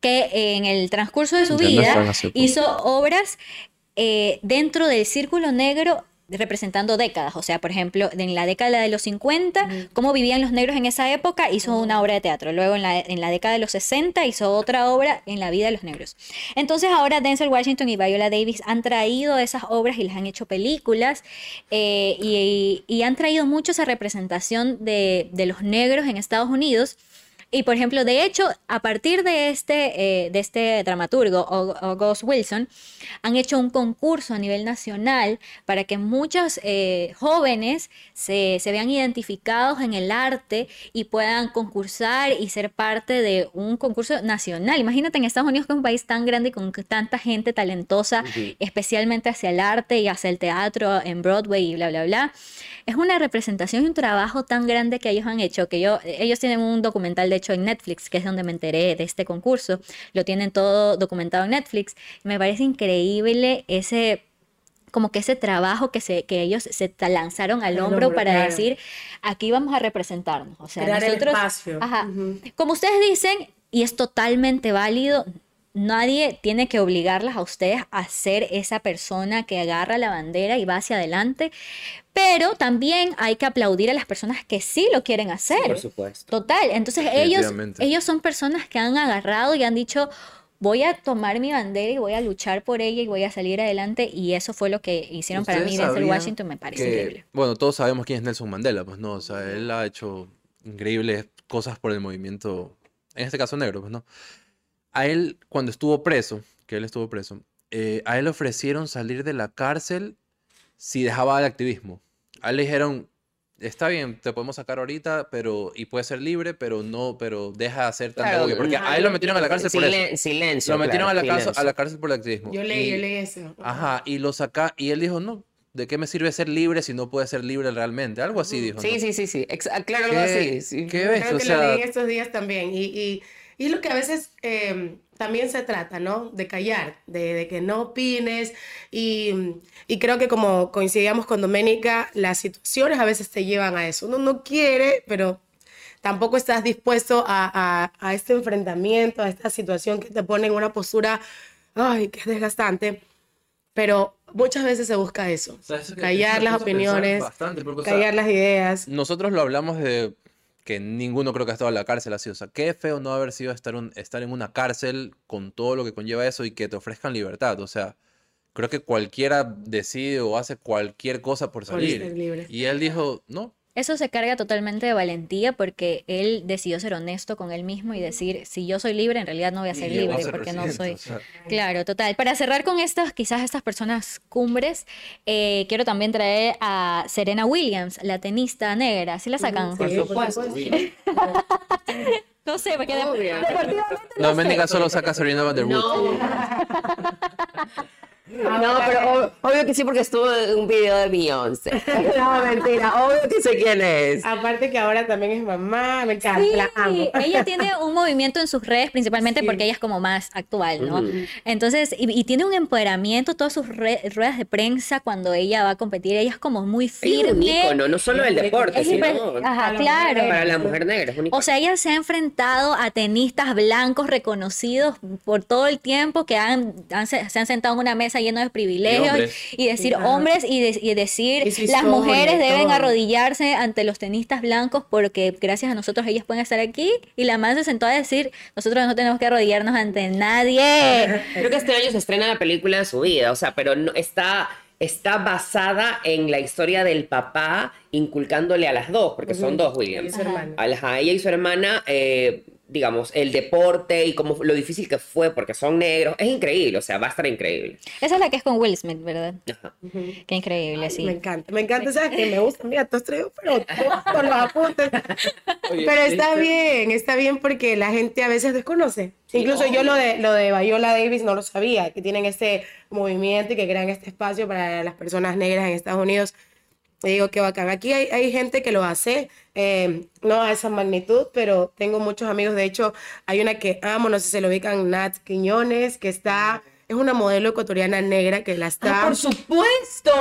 [SPEAKER 1] que en el transcurso de su vida hizo obras eh, dentro del círculo negro representando décadas, o sea, por ejemplo, en la década de los 50, cómo vivían los negros en esa época, hizo una obra de teatro. Luego en la, en la década de los 60 hizo otra obra en la vida de los negros. Entonces ahora Denzel Washington y Viola Davis han traído esas obras y les han hecho películas eh, y, y han traído mucho esa representación de, de los negros en Estados Unidos Y por ejemplo, de hecho, a partir de este, eh, de este dramaturgo, August Wilson, han hecho un concurso a nivel nacional para que muchos eh, jóvenes se, se, vean identificados en el arte y puedan concursar y ser parte de un concurso nacional. Imagínate en Estados Unidos, que es un país tan grande y con tanta gente talentosa, especialmente hacia el arte y hacia el teatro en Broadway y bla, bla, bla. Es una representación y un trabajo tan grande que ellos han hecho, que yo, ellos tienen un documental de hecho en Netflix, que es donde me enteré de este concurso, lo tienen todo documentado en Netflix. Me parece increíble ese como que ese trabajo que, se, que ellos se lanzaron al hombro para decir, aquí vamos a representarnos. O sea, nosotros, Ajá, Como ustedes dicen, y es totalmente válido, nadie tiene que obligarlas a ustedes a ser esa persona que agarra la bandera y va hacia adelante, pero también hay que aplaudir a las personas que sí lo quieren hacer.
[SPEAKER 2] Por supuesto.
[SPEAKER 1] Total. Entonces ellos, ellos son personas que han agarrado y han dicho, voy a tomar mi bandera y voy a luchar por ella y voy a salir adelante. Y eso fue lo que hicieron para mí desde Washington, me parece increíble.
[SPEAKER 3] Bueno, todos sabemos quién es Nelson Mandela, pues no, o sea, él ha hecho increíbles cosas por el movimiento, en este caso negro, pues no. A él, cuando estuvo preso, que él estuvo preso, eh, a él le ofrecieron salir de la cárcel si dejaba el activismo. A él le dijeron, está bien, te podemos sacar ahorita, pero y puede ser libre, pero no, pero deja de hacer tanto porque a él lo metieron a la cárcel por eso.
[SPEAKER 2] Silencio.
[SPEAKER 3] Lo metieron a, la cárcel, a la cárcel por el activismo.
[SPEAKER 4] Yo leí, yo leí eso.
[SPEAKER 3] Ajá, y lo saca y él dijo, "No, ¿de qué me sirve ser libre si no puede ser libre realmente?" Algo así dijo.
[SPEAKER 2] Sí, sí, sí, sí, claro, algo así. Sí.
[SPEAKER 3] ¿Qué ves?
[SPEAKER 4] Creo que lo leí estos días también y, y, y es lo que a veces eh, también se trata, ¿no? De callar, de, de que no opines. Y, y, creo que como coincidíamos con Doménica, las situaciones a veces te llevan a eso. Uno no quiere, pero tampoco estás dispuesto a, a, a este enfrentamiento, a esta situación que te pone en una postura, ay, que es desgastante. Pero muchas veces se busca eso. O sea, eso callar las opiniones, bastante, callar o sea, las ideas.
[SPEAKER 3] Nosotros lo hablamos de que ninguno creo que ha estado en la cárcel así. O sea, qué feo no haber sido estar, un, estar en una cárcel con todo lo que conlleva eso y que te ofrezcan libertad. O sea, creo que cualquiera decide o hace cualquier cosa por salir. Por y él dijo, no,
[SPEAKER 1] eso se carga totalmente de valentía porque él decidió ser honesto con él mismo y decir, si yo soy libre, en realidad no voy a ser libre porque no soy... Claro, total. Para cerrar con estas, quizás estas personas cumbres, eh, quiero también traer a Serena Williams, la tenista negra. ¿Sí la sacan?
[SPEAKER 2] Por supuesto.
[SPEAKER 1] no sé, porque...
[SPEAKER 3] No, Ménica solo saca Serena Van der
[SPEAKER 2] No. No, pero obvio, que sí, porque estuvo en un video de Beyoncé. no, mentira, obvio que sé quién es.
[SPEAKER 4] Aparte que ahora también es mamá, me encanta, la amo.
[SPEAKER 1] Ella tiene un movimiento en sus redes, principalmente porque ella es como más actual, ¿no? Entonces, y, tiene un empoderamiento, todas sus ruedas de prensa cuando ella va a competir, ella es como muy firme. Es
[SPEAKER 2] un ícono, no solo del deporte, sino
[SPEAKER 1] Ajá, claro.
[SPEAKER 2] para la mujer negra. Es un
[SPEAKER 1] o sea, ella se ha enfrentado a tenistas blancos reconocidos por todo el tiempo que han, se han sentado en una mesa lleno de privilegios y, decir hombres y, decir las mujeres deben arrodillarse ante los tenistas blancos porque gracias a nosotros ellas pueden estar aquí y la man se sentó a decir nosotros no tenemos que arrodillarnos ante nadie.
[SPEAKER 2] Creo que este año se estrena la película de su vida, o sea, pero no está está basada en la historia del papá inculcándole a las dos, porque son dos Williams. A ella y su hermana eh, digamos, el deporte y cómo lo difícil que fue porque son negros. Es increíble, o sea, va a estar increíble.
[SPEAKER 1] Esa es la que es con Will Smith, ¿verdad? Ajá. Qué increíble, sí.
[SPEAKER 4] Me encanta, me encanta, ¿sabes? Que me gusta, mira, tú has traído, pero con los apuntes. pero está bien, está bien porque la gente a veces desconoce. Incluso yo lo de, lo de Viola Davis no lo sabía, que tienen este movimiento y que crean este espacio para las personas negras en Estados Unidos digo, qué bacán. Aquí hay, hay gente que lo hace, eh, no a esa magnitud, pero tengo muchos amigos. De hecho, hay una que amo, no sé si se lo ubican, Nat Quiñones, que está... Es una modelo ecuatoriana negra que la está.
[SPEAKER 2] Ah, ¡Por supuesto!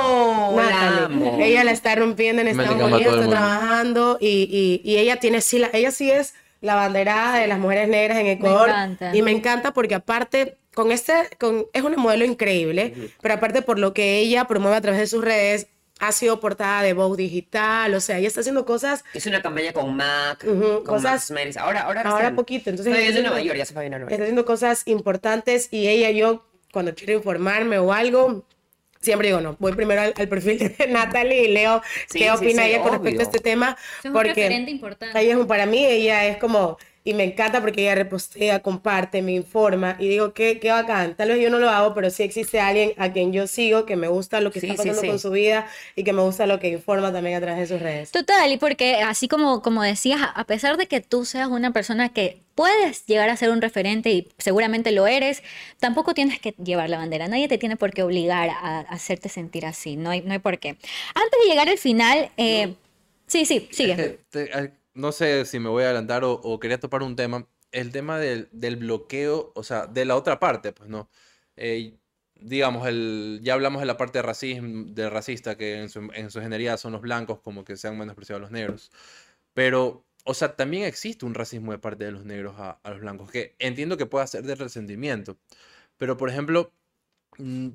[SPEAKER 4] Ella la está rompiendo en Estados Unidos, está trabajando y, y, y, ella tiene sí, la, ella sí es la banderada de las mujeres negras en Ecuador. Me y me encanta porque aparte con este, con, es una modelo increíble, pero aparte por lo que ella promueve a través de sus redes, ha sido portada de Vogue Digital, o sea, ella está haciendo cosas.
[SPEAKER 2] Es una campaña con Mac, con cosas. Ahora, ahora,
[SPEAKER 4] ahora poquito. Entonces,
[SPEAKER 2] no, es de Nueva York, ya se fue a Nueva York.
[SPEAKER 4] Está haciendo cosas importantes y ella, yo, cuando quiero informarme o algo, siempre digo, no, voy primero al, perfil de Natalie y leo qué opina ella con respecto a este tema.
[SPEAKER 1] Es porque un importante.
[SPEAKER 4] Ella es, para mí, ella es como y me encanta porque ella repostea, comparte, me informa y digo, qué, qué bacán. Tal vez yo no lo hago, pero sí existe alguien a quien yo sigo que me gusta lo que
[SPEAKER 2] Sí,
[SPEAKER 4] está pasando
[SPEAKER 2] sí.
[SPEAKER 4] con su vida y que me gusta lo que informa también a través de sus redes.
[SPEAKER 1] Total, y porque así como, como decías, a pesar de que tú seas una persona que puedes llegar a ser un referente y seguramente lo eres, tampoco tienes que llevar la bandera. Nadie te tiene por qué obligar a, a hacerte sentir así. No hay, no hay por qué. Antes de llegar al final, eh, sí, sí, sigue.
[SPEAKER 3] Es que te- no sé si me voy a adelantar o, quería topar un tema. El tema del, del bloqueo, o sea, de la otra parte, pues no. Eh, digamos, el, ya hablamos de la parte de racismo, de racista, que en su, en su ingeniería son los blancos, como que se han menospreciado los negros. Pero, o sea, también existe un racismo de parte de los negros a, los blancos, que entiendo que pueda ser de resentimiento. Pero, por ejemplo, mm,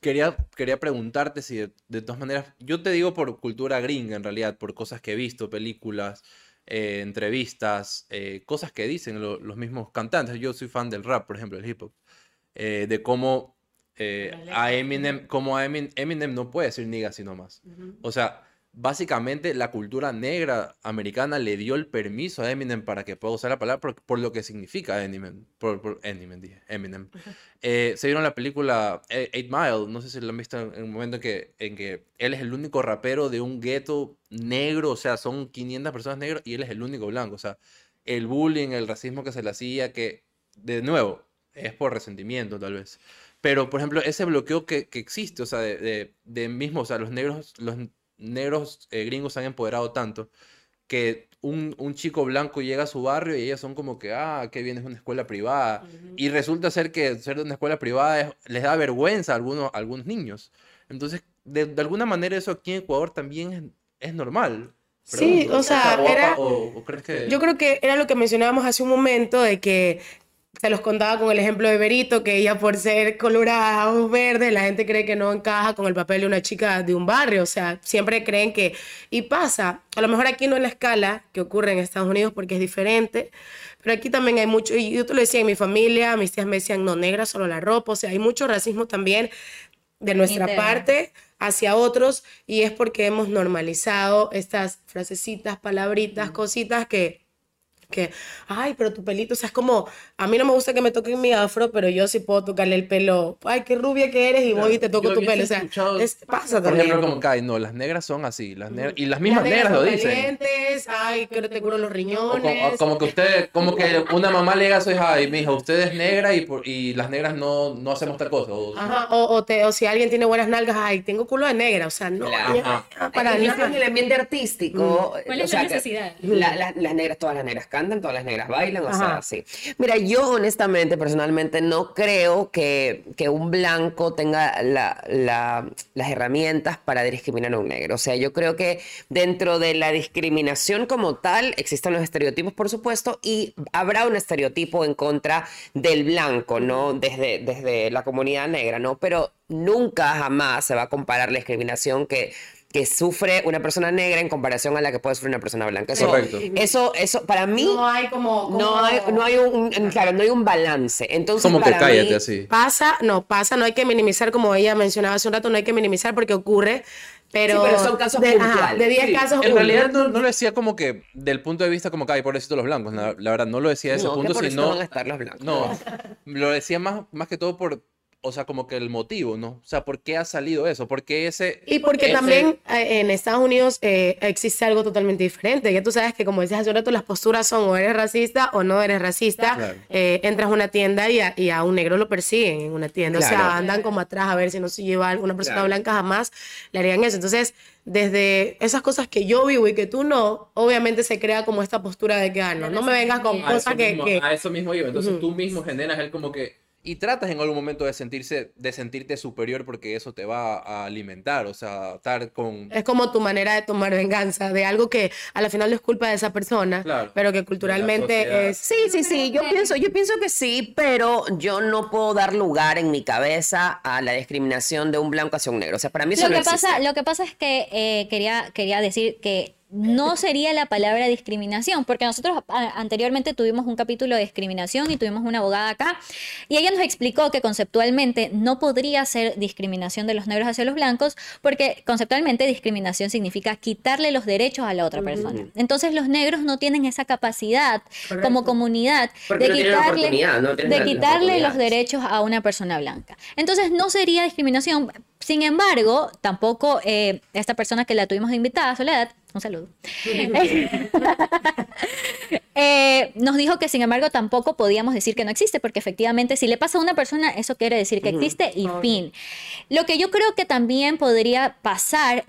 [SPEAKER 3] quería, quería preguntarte si de, de todas maneras, yo te digo por cultura gringa en realidad, por cosas que he visto, películas, eh, entrevistas, eh, cosas que dicen lo- los mismos cantantes. Yo soy fan del rap, por ejemplo, el hip hop, eh, de cómo a Eminem, como a Eminem, Eminem no puede decir nigga sino más. O sea, básicamente la cultura negra americana le dio el permiso a Eminem para que pueda usar la palabra por, por lo que significa Eminem. Por, por- Eminem, dije, Eminem. Eh, se vieron la película Eight Mile, no sé si lo han visto en en un momento en que, en que él es el único rapero de un gueto negro, o sea, son 500 personas negras y él es el único blanco. O sea, el bullying, el racismo que se le hacía, que de nuevo es por resentimiento tal vez. Pero, por ejemplo, ese bloqueo que, que existe, o sea, de, de, de mismo, o sea, los negros, los negros eh, gringos se han empoderado tanto que un, un chico blanco llega a su barrio y ellos son como que, ah, qué bien, es una escuela privada. Y resulta ser que ser de una escuela privada es- les da vergüenza a algunos, a algunos niños. Entonces, de, de alguna manera eso aquí en Ecuador también es, es normal.
[SPEAKER 4] Sí, o sea, era-
[SPEAKER 3] o- o crees que...
[SPEAKER 4] Yo creo que era lo que mencionábamos hace un momento de que se los contaba con el ejemplo de Berito, que ella por ser colorada, ojos verdes, la gente cree que no encaja con el papel de una chica de un barrio, o sea, siempre creen que... Y pasa, a lo mejor aquí no en la escala que ocurre en Estados Unidos porque es diferente, pero aquí también hay mucho, y yo te lo decía en mi familia, mis tías me decían, no, negra solo la ropa, o sea, hay mucho racismo también de nuestra parte hacia otros y es porque hemos normalizado estas frasecitas, palabritas, cositas que que, ay, pero tu pelito, o sea, es como, a mí no me gusta que me toquen mi afro, pero yo sí puedo tocarle el pelo, ay, qué rubia que eres, y voy y te toco tu pelo, o sea, es- pasa
[SPEAKER 3] Por
[SPEAKER 4] también.
[SPEAKER 3] ejemplo, como Kai, no, las negras son así, las negras, y las mismas
[SPEAKER 4] Las
[SPEAKER 3] negras lo
[SPEAKER 4] son
[SPEAKER 3] dicen.
[SPEAKER 4] calientes, ay, que te curo los riñones.
[SPEAKER 3] como, o como que usted, como que una mamá le diga a su hija, ay, mija, usted es negra y, por- y las negras no, no hacemos tal cosa. O,
[SPEAKER 4] Ajá, o, o, te, o si alguien tiene buenas nalgas, ay, tengo culo de negra, o sea, no,
[SPEAKER 2] Claro.
[SPEAKER 4] para nada.
[SPEAKER 2] en el ambiente artístico.
[SPEAKER 1] ¿Cuál
[SPEAKER 2] o
[SPEAKER 1] es
[SPEAKER 2] sea,
[SPEAKER 1] la necesidad?
[SPEAKER 2] la- la- las negras, todas las negras cantan, todas las negras bailan, o sea, sí. Mira, yo honestamente, personalmente, no creo que, que un blanco tenga la- la- las herramientas para discriminar a un negro. O sea, yo creo que dentro de la discriminación como tal, existen los estereotipos, por supuesto, y habrá un estereotipo en contra del blanco, ¿no? Desde, desde la comunidad negra, ¿no? Pero nunca, jamás se va a comparar la discriminación que que sufre una persona negra en comparación a la que puede sufrir una persona blanca. Eso,
[SPEAKER 3] Correcto.
[SPEAKER 2] eso, eso para mí
[SPEAKER 4] No hay como... como-
[SPEAKER 2] no hay, no hay un, claro, no hay un balance. Entonces,
[SPEAKER 3] como que
[SPEAKER 2] para
[SPEAKER 3] cállate
[SPEAKER 2] mí,
[SPEAKER 3] así.
[SPEAKER 4] Pasa, no, pasa, no hay que minimizar, como ella mencionaba hace un rato, no hay que minimizar porque ocurre, pero...
[SPEAKER 2] Sí, pero son casos
[SPEAKER 4] de, ajá, de 10
[SPEAKER 3] Sí,
[SPEAKER 4] casos,
[SPEAKER 3] en realidad no, no lo decía como que del punto de vista como que hay pobrecito los blancos, la, la verdad no lo decía de ese
[SPEAKER 2] No,
[SPEAKER 3] punto,
[SPEAKER 2] que por eso
[SPEAKER 3] sino
[SPEAKER 2] van a estar los blancos.
[SPEAKER 3] no, lo decía más, más que todo por, o sea, como que el motivo, ¿no? O sea, ¿por qué ha salido eso? ¿Por qué ese
[SPEAKER 4] Y porque
[SPEAKER 3] ese-
[SPEAKER 4] también eh, en Estados Unidos eh, existe algo totalmente diferente. Ya tú sabes que, como decías hace un rato, las posturas son o eres racista o no eres racista.
[SPEAKER 3] Claro.
[SPEAKER 4] Eh, entras a una tienda y a, y a un negro lo persiguen en una tienda. O sea, andan como atrás a ver si no se lleva a una persona
[SPEAKER 2] Claro.
[SPEAKER 4] blanca, jamás le harían eso. Entonces, desde esas cosas que yo vivo y que tú no, obviamente se crea como esta postura de que, ah, no, no me vengas con
[SPEAKER 3] a
[SPEAKER 4] cosas
[SPEAKER 3] eso,
[SPEAKER 4] que...
[SPEAKER 3] mismo,
[SPEAKER 4] que-
[SPEAKER 3] a eso mismo iba. Entonces tú mismo generas el como que y tratas en algún momento de sentirse de sentirte superior porque eso te va a alimentar, o sea, estar con
[SPEAKER 4] Es como tu manera de tomar venganza de algo que a la final no es culpa de esa persona,
[SPEAKER 3] Claro.
[SPEAKER 4] pero que culturalmente es...
[SPEAKER 2] Sí, sí, sí, yo pienso, yo pienso que sí, pero yo no puedo dar lugar en mi cabeza a la discriminación de un blanco hacia un negro. O sea, para mí eso
[SPEAKER 1] Lo
[SPEAKER 2] no
[SPEAKER 1] que, pasa,
[SPEAKER 2] existe.
[SPEAKER 1] lo que pasa es que eh, quería, quería decir que no sería la palabra discriminación, porque nosotros anteriormente tuvimos un capítulo de discriminación y tuvimos una abogada acá, y ella nos explicó que conceptualmente no podría ser discriminación de los negros hacia los blancos, porque conceptualmente discriminación significa quitarle los derechos a la otra persona. Entonces los negros no tienen esa capacidad como comunidad
[SPEAKER 2] Porque
[SPEAKER 1] de
[SPEAKER 2] no
[SPEAKER 1] quitarle,
[SPEAKER 2] no
[SPEAKER 1] de quitarle los derechos a una persona blanca. Entonces no sería discriminación. Sin embargo, tampoco eh, esta persona que la tuvimos de invitada, Soledad, un saludo, eh, nos dijo que sin embargo tampoco podíamos decir que no existe, porque efectivamente si le pasa a una persona, eso quiere decir que existe y fin. Lo que yo creo que también podría pasar,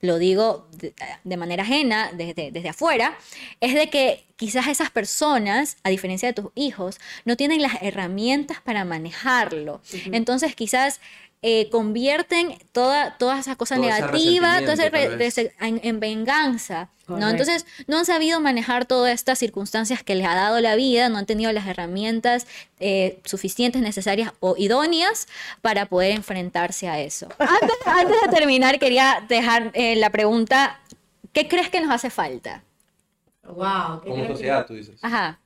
[SPEAKER 1] lo digo de, de manera ajena, desde, desde afuera, es de que quizás esas personas, a diferencia de tus hijos, no tienen las herramientas para manejarlo. Entonces quizás... eh, convierten toda, toda esa cosa
[SPEAKER 3] Todo ese
[SPEAKER 1] negativa todo ese en, en venganza, ¿no? Entonces, no han sabido manejar todas estas circunstancias que les ha dado la vida, no han tenido las herramientas eh, suficientes, necesarias o idóneas para poder enfrentarse a eso. Antes, antes de terminar, quería dejar eh, la pregunta, ¿qué crees que nos hace falta?
[SPEAKER 4] Wow. ¿qué
[SPEAKER 3] Como
[SPEAKER 4] creo que-
[SPEAKER 3] sociedad, tú dices.
[SPEAKER 1] Ajá.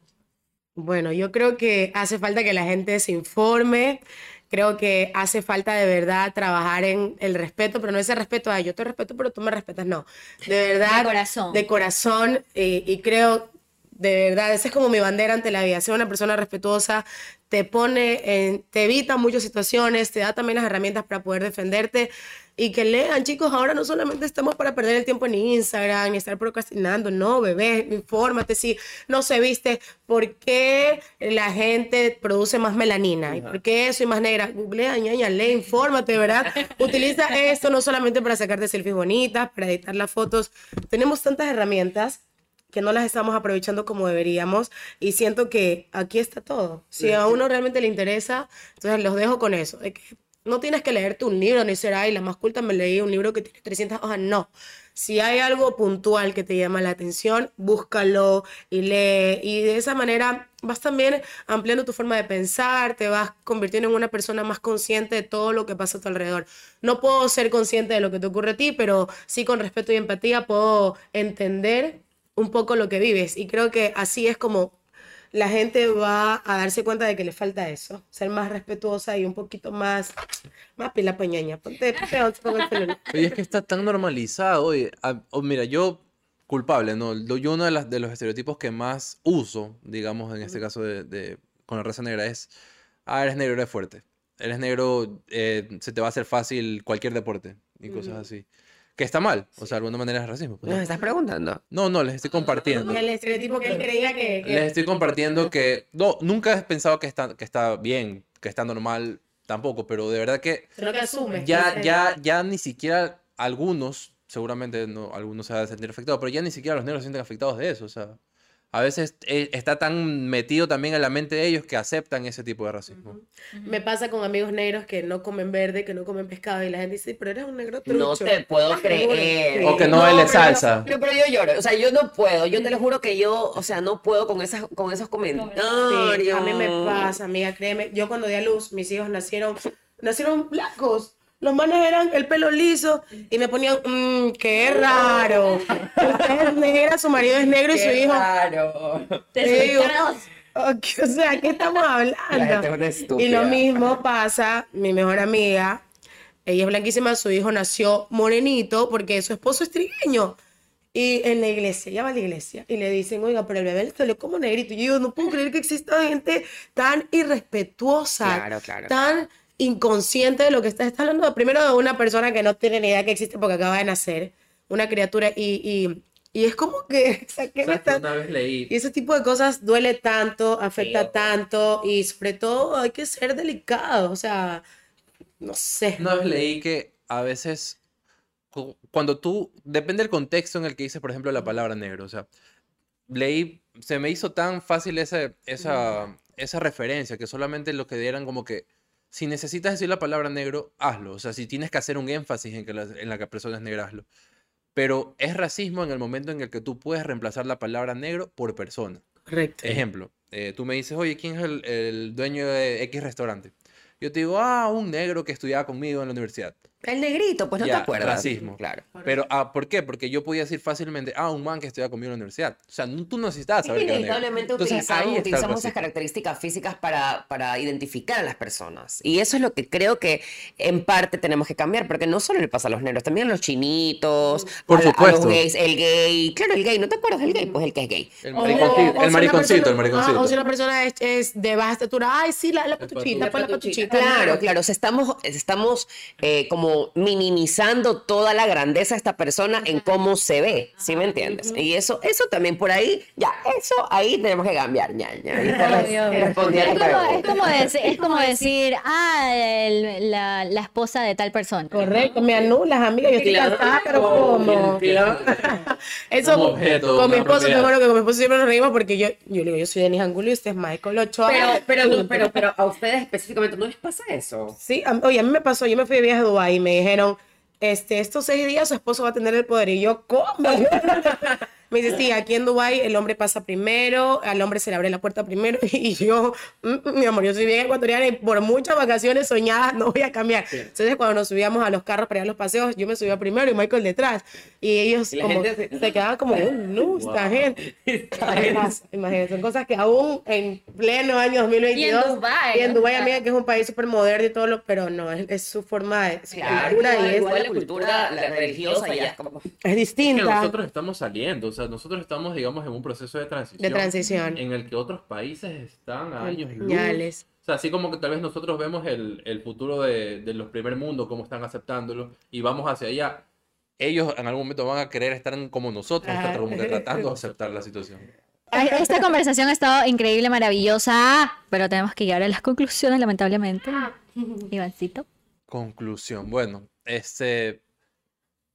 [SPEAKER 4] Bueno, yo creo que hace falta que la gente se informe. Creo que hace falta de verdad trabajar en el respeto, pero no ese respeto a yo te respeto, pero tú me respetas, no. De verdad.
[SPEAKER 1] De corazón.
[SPEAKER 4] De corazón. eh, y creo, de verdad, esa es como mi bandera ante la vida. Ser una persona respetuosa te pone, en- te evita muchas situaciones, te da también las herramientas para poder defenderte. Y que lean, chicos, ahora no solamente estamos para perder el tiempo en Instagram y estar procrastinando, no, bebé, infórmate si no se viste, ¿por qué la gente produce más melanina? ¿Y por qué soy más negra? Googlea, ñaña, lee, infórmate, ¿verdad? Utiliza esto no solamente para sacarte selfies bonitas, para editar las fotos. Tenemos tantas herramientas que no las estamos aprovechando como deberíamos y siento que aquí está todo. Si a uno realmente le interesa, entonces los dejo con eso, de que no tienes que leerte un libro ni ser, ay, la más culta me leí un libro que tiene 300 hojas, no. Si hay algo puntual que te llama la atención, búscalo y lee y de esa manera vas también ampliando tu forma de pensar, te vas convirtiendo en una persona más consciente de todo lo que pasa a tu alrededor. No puedo ser consciente de lo que te ocurre a ti, pero sí con respeto y empatía puedo entender un poco lo que vives. Y creo que así es como la gente va a darse cuenta de que le falta eso, ser más respetuosa y un poquito más, más pila pañaña. Ponte.
[SPEAKER 3] Oye, es que está tan normalizado. Oye, oh, mira, yo culpable, ¿no? Yo uno de, las, de los estereotipos que más uso, digamos, en este caso de, de- con la raza negra es, ah, eres negro, eres fuerte. Eres negro, eh, se te va a hacer fácil cualquier deporte y cosas así. Que está mal, o sea, de alguna manera es racismo. pues,
[SPEAKER 2] ¿Nos
[SPEAKER 3] ¿no?
[SPEAKER 2] estás preguntando?
[SPEAKER 3] No, no, les estoy compartiendo.
[SPEAKER 4] El estereotipo que él creía que... que-
[SPEAKER 3] Les estoy compartiendo que, no, nunca he pensado que está, que está bien, que está normal, tampoco, pero de verdad que
[SPEAKER 4] Sino que asumes.
[SPEAKER 3] ya,
[SPEAKER 4] que-
[SPEAKER 3] ya, ya ni siquiera algunos, seguramente no, algunos se van a sentir afectados, pero ya ni siquiera los negros se sienten afectados de eso. O sea, a veces eh, está tan metido también en la mente de ellos que aceptan ese tipo de racismo.
[SPEAKER 4] Me pasa con amigos negros que no comen verde, que no comen pescado, y la gente dice, pero eres un negro trucho.
[SPEAKER 2] No te puedo creer.
[SPEAKER 3] O que no
[SPEAKER 2] yo-
[SPEAKER 3] salsa.
[SPEAKER 2] Pero, pero yo lloro, o sea, yo no puedo, yo te lo juro que yo, o sea, no puedo con esas, con esos comentarios.
[SPEAKER 4] Sí, a mí me pasa, amiga, créeme. Yo cuando di a luz, mis hijos nacieron, nacieron blancos. Los manes eran el pelo liso y me ponían, mmm, qué raro. Usted es negra, su marido es negro y su hijo.
[SPEAKER 2] Claro.
[SPEAKER 4] Te digo, ok, o sea, ¿qué estamos
[SPEAKER 2] La gente es
[SPEAKER 4] hablando? Y lo mismo pasa, mi mejor amiga, ella es blanquísima, su hijo nació morenito porque su esposo es trigueño. Y en la iglesia, ella va a la iglesia y le dicen, oiga, pero el bebé le salió como negrito. Y yo digo, no puedo creer que exista gente tan irrespetuosa,
[SPEAKER 2] Claro, claro.
[SPEAKER 4] tan inconsciente de lo que está, está hablando. Primero de una persona que no tiene ni idea que existe porque acaba de nacer, una criatura, y, y, y es como que, o sea, ¿qué me
[SPEAKER 3] ¿Sabes que
[SPEAKER 4] está-
[SPEAKER 3] una vez leí?
[SPEAKER 4] y ese tipo de cosas duele tanto, afecta tanto y sobre todo hay que ser delicado, o sea, no sé.
[SPEAKER 3] Una vez leí que a veces, cu- cuando tú, depende del contexto en el que dices, por ejemplo, la palabra negro, o sea, leí, se me hizo tan fácil esa, esa, esa referencia que solamente lo que dieran como que, si necesitas decir la palabra negro, hazlo, o sea, si tienes que hacer un énfasis en que la, en la que persona es negra, hazlo. Pero es racismo en el momento en el que tú puedes reemplazar la palabra negro por persona.
[SPEAKER 4] Correcto.
[SPEAKER 3] Ejemplo, eh, tú me dices, oye, ¿quién es el, el dueño de X restaurante? Yo te digo, ah, un negro que estudiaba conmigo en la universidad.
[SPEAKER 2] El negrito, pues no
[SPEAKER 3] Ya,
[SPEAKER 2] te acuerdas.
[SPEAKER 3] racismo.
[SPEAKER 2] Claro.
[SPEAKER 3] Pero, ah, ¿por qué? Porque yo podía decir fácilmente, ah, un man que estudia conmigo en la universidad. O sea, no- tú no necesitabas
[SPEAKER 2] Es
[SPEAKER 3] saber
[SPEAKER 2] que
[SPEAKER 3] que era negro.
[SPEAKER 2] inevitablemente
[SPEAKER 3] Entonces,
[SPEAKER 2] utilizamos, utilizamos esas características físicas para, para identificar a las personas. Y eso es lo que creo que en parte tenemos que cambiar, porque no solo le pasa a los negros, también a los chinitos,
[SPEAKER 3] Por
[SPEAKER 2] a, a los
[SPEAKER 3] supuesto.
[SPEAKER 2] gays, el gay. Claro, el gay, ¿no te acuerdas del gay? Pues el que es gay.
[SPEAKER 3] El mariconcito, el mariconcito, el
[SPEAKER 4] persona-
[SPEAKER 3] mariconcito.
[SPEAKER 4] ah, o si una persona es, es de baja estatura, ay, sí, la, la patuchita, pues la patuchita.
[SPEAKER 2] Claro, claro. O sea, estamos, estamos eh, como minimizando toda la grandeza de esta persona en cómo se ve, ¿sí me entiendes? Y eso, eso también por ahí, ya, eso ahí tenemos que cambiar, ya, ya.
[SPEAKER 1] Es como, es
[SPEAKER 2] pregunta.
[SPEAKER 1] como decir, es como decir, ah, el- la, la esposa de tal persona.
[SPEAKER 4] Correcto, me anulas, amiga. Yo estoy
[SPEAKER 2] Claro.
[SPEAKER 4] casada, pero ¿cómo? Eso,
[SPEAKER 3] Como objeto,
[SPEAKER 4] con mi esposo, te juro que con mi esposo siempre nos reímos porque yo, yo le digo, yo soy Denis Angulo y usted es Michael Ochoa.
[SPEAKER 2] Pero, pero, pero, pero a ustedes específicamente no les pasa eso.
[SPEAKER 4] Sí, a- oye, a mí me pasó, yo me fui de viaje a Dubái me dijeron, este, estos seis días su esposo va a tener el poder. Y yo, ¿cómo? Me dice, sí, aquí en Dubái el hombre pasa primero, al hombre se le abre la puerta primero. Y yo, "Mm, mm, mi amor, yo soy bien ecuatoriana y por muchas vacaciones soñadas no voy a cambiar. Entonces, cuando nos subíamos a los carros para ir a los paseos, yo me subía primero y Michael detrás. Y ellos
[SPEAKER 2] Y la
[SPEAKER 4] como,
[SPEAKER 2] gente se-
[SPEAKER 4] se quedaban como, no, esta gente. Imagínate, son cosas que aún en pleno año 2022
[SPEAKER 1] Dubái,
[SPEAKER 4] y en
[SPEAKER 1] o
[SPEAKER 4] Dubái,
[SPEAKER 1] sea.
[SPEAKER 4] amiga, que es un país súper moderno y todo lo, pero no, es, es su forma de su
[SPEAKER 2] Claro,
[SPEAKER 4] cultura
[SPEAKER 2] igual,
[SPEAKER 4] y es,
[SPEAKER 2] igual la cultura la religiosa ya es como...
[SPEAKER 4] es
[SPEAKER 3] Es que
[SPEAKER 4] distinta.
[SPEAKER 3] nosotros estamos saliendo, o sea, nosotros estamos, digamos, en un proceso de transición.
[SPEAKER 4] De transición.
[SPEAKER 3] En el que otros países están a años luz. O sea, así como que tal vez nosotros vemos el, el futuro de, de los primer mundo, cómo están aceptándolo, y vamos hacia allá. Ellos en algún momento van a querer estar como nosotros,
[SPEAKER 4] Ajá.
[SPEAKER 3] como que tratando de aceptar la situación.
[SPEAKER 1] Esta conversación ha estado increíble, maravillosa, pero tenemos que llegar a las conclusiones, lamentablemente. Ivancito.
[SPEAKER 3] Conclusión. Bueno, este.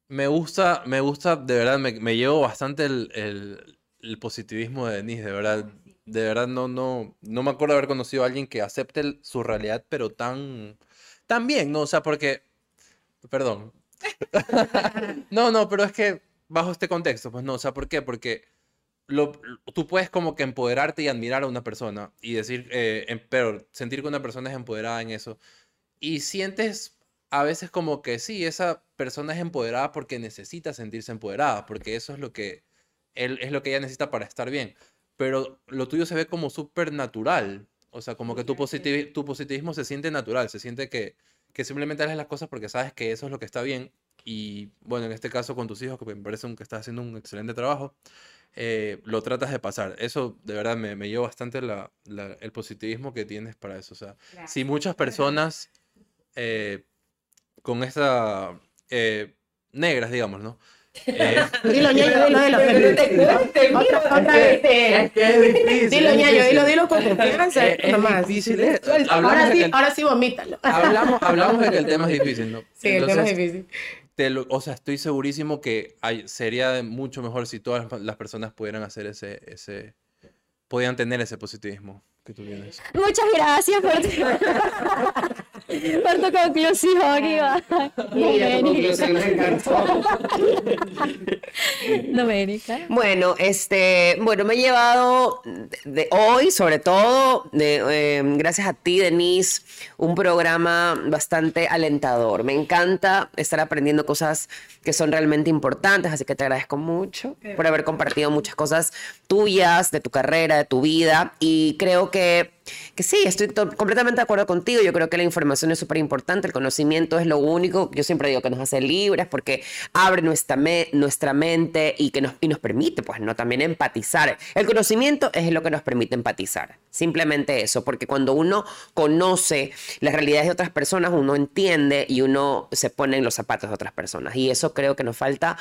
[SPEAKER 3] Me gusta, me gusta, de verdad, me, me llevo bastante el, el- positivismo de Denise, de verdad. De verdad, no, no, no me acuerdo haber conocido a alguien que acepte su realidad, pero tan, tan bien, ¿no? O sea, porque. Perdón. No, no, pero es que bajo este contexto, pues no, o sea, ¿por qué? Porque lo, tú puedes como que empoderarte y admirar a una persona y decir, eh, em- pero sentir que una persona es empoderada en eso y sientes a veces como que sí, esa persona es empoderada porque necesita sentirse empoderada, porque eso es lo que él es lo que ella necesita para estar bien. Pero lo tuyo se ve como súper natural. O sea, como que tu, positivi- tu positivismo se siente natural, se siente que, que simplemente haces las cosas porque sabes que eso es lo que está bien. Y bueno, en este caso con tus hijos, que me parece que estás haciendo un excelente trabajo, eh, lo tratas de pasar. Eso de verdad me, me lleva bastante la- la- el positivismo que tienes para eso. O sea, si muchas personas eh, con esta eh, negras, digamos, ¿no? Eh,
[SPEAKER 4] Dilo, ñaño, dilo, dilo. Otra, otra vez.
[SPEAKER 3] es que es difícil.
[SPEAKER 4] Dilo,
[SPEAKER 3] es
[SPEAKER 4] ñaño,
[SPEAKER 3] difícil.
[SPEAKER 4] dilo, dilo con confianza.
[SPEAKER 3] Es- es
[SPEAKER 4] nomás.
[SPEAKER 3] difícil, eh.
[SPEAKER 4] Ahora sí,
[SPEAKER 3] el-
[SPEAKER 4] ahora sí, vomítalo.
[SPEAKER 3] hablamos, hablamos de que el tema es difícil, ¿no?
[SPEAKER 4] Sí, el tema es difícil.
[SPEAKER 3] te lo- o sea, estoy segurísimo que hay- sería mucho mejor si todas las- las personas pudieran hacer ese, ese, podían tener ese positivismo que tú tienes.
[SPEAKER 1] Muchas gracias por tu, por tu conclusión, Iván. Doménica.
[SPEAKER 2] Bueno, este, bueno, me he llevado de hoy, sobre todo, de, eh, gracias a ti, Denise, un programa bastante alentador. Me encanta estar aprendiendo cosas que son realmente importantes, así que te agradezco mucho por haber compartido muchas cosas tuyas, de tu carrera, de tu vida, y creo que que sí, estoy to- completamente de acuerdo contigo. Yo creo que la información es súper importante. El conocimiento es lo único, yo siempre digo que nos hace libres porque abre nuestra, nuestra mente y, que nos, y nos permite, pues, ¿no? También empatizar. El conocimiento es lo que nos permite empatizar. Simplemente eso, porque cuando uno conoce las realidades de otras personas, uno entiende y uno se pone en los zapatos de otras personas. Y eso creo que nos falta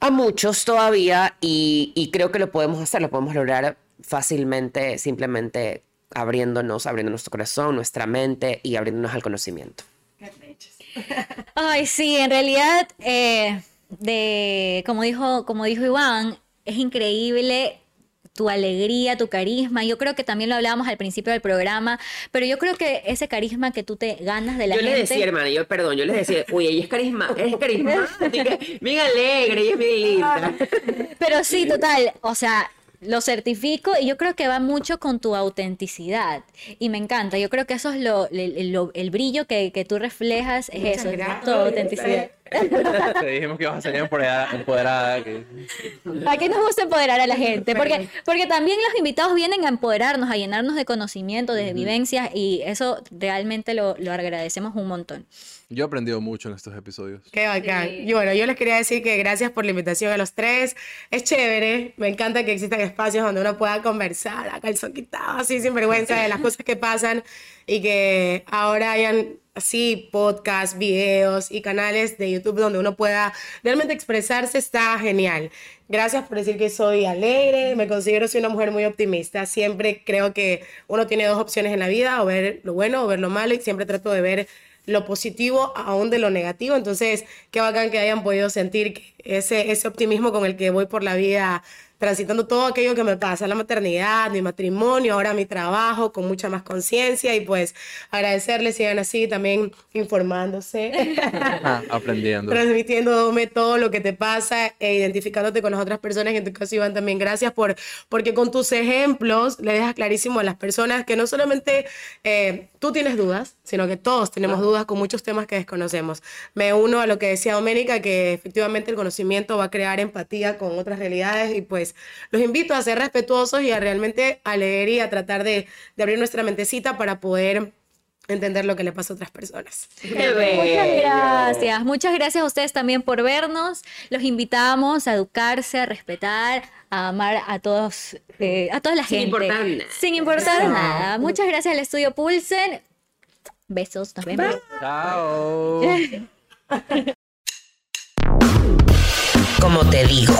[SPEAKER 2] a muchos todavía y, y creo que lo podemos hacer, lo podemos lograr fácilmente, simplemente abriéndonos, abriendo nuestro corazón, nuestra mente y abriéndonos al conocimiento.
[SPEAKER 1] Ay, sí, en realidad, eh, de, como dijo, como dijo Iván, es increíble tu alegría, tu carisma. Yo creo que también lo hablábamos al principio del programa, pero yo creo que ese carisma que tú te ganas de la
[SPEAKER 2] yo
[SPEAKER 1] gente.
[SPEAKER 2] les decía, hermana, yo perdón, yo les decía, uy, ella es carisma, es carismática, bien alegre, ella es bien linda.
[SPEAKER 1] Pero sí, total, o sea, lo certifico y yo creo que va mucho con tu autenticidad y me encanta. Yo creo que eso es lo, el, lo- el brillo que, que tú reflejas, es
[SPEAKER 4] Muchas
[SPEAKER 1] eso, es
[SPEAKER 4] gracias.
[SPEAKER 1] tu autenticidad.
[SPEAKER 3] Te dijimos que vas a salir empoderada. empoderada que...
[SPEAKER 1] Aquí nos gusta empoderar a la gente, porque, porque también los invitados vienen a empoderarnos, a llenarnos de conocimiento, de vivencias, y eso realmente lo, lo agradecemos un montón.
[SPEAKER 3] Yo he aprendido mucho en estos episodios.
[SPEAKER 4] Qué bacán. Y bueno, yo les quería decir que gracias por la invitación a los tres. Es chévere. Me encanta que existan espacios donde uno pueda conversar a calzón quitado, así sin vergüenza de las cosas que pasan y que ahora hayan así podcasts, videos y canales de YouTube donde uno pueda realmente expresarse. Está genial. Gracias por decir que soy alegre. Me considero soy una mujer muy optimista. Siempre creo que uno tiene dos opciones en la vida, o ver lo bueno o ver lo malo y siempre trato de ver lo positivo aún de lo negativo. Entonces, qué bacán que hayan podido sentir ese, ese optimismo con el que voy por la vida, transitando todo aquello que me pasa, la maternidad, mi matrimonio, ahora mi trabajo, con mucha más conciencia y pues agradecerles, sigan así también informándose.
[SPEAKER 3] Aprendiendo.
[SPEAKER 4] transmitiéndome todo lo que te pasa e identificándote con las otras personas. Y en tu caso, Iván, también gracias por, porque con tus ejemplos le dejas clarísimo a las personas que no solamente eh, tú tienes dudas, sino que todos tenemos dudas con muchos temas que desconocemos. Me uno a lo que decía Doménica, que efectivamente el conocimiento va a crear empatía con otras realidades y pues los invito a ser respetuosos y a realmente a leer y a tratar de, abrir nuestra mentecita para poder entender lo que le pasa a otras personas.
[SPEAKER 1] Muchas gracias. Muchas gracias a ustedes también por vernos. Los invitamos a educarse, a respetar, a amar a todos, eh, a toda la
[SPEAKER 2] Sin
[SPEAKER 1] gente.
[SPEAKER 2] Importar nada.
[SPEAKER 1] Sin importar nada. Muchas gracias al estudio Pulsen. Besos, nos vemos.
[SPEAKER 3] Chao. Como te digo.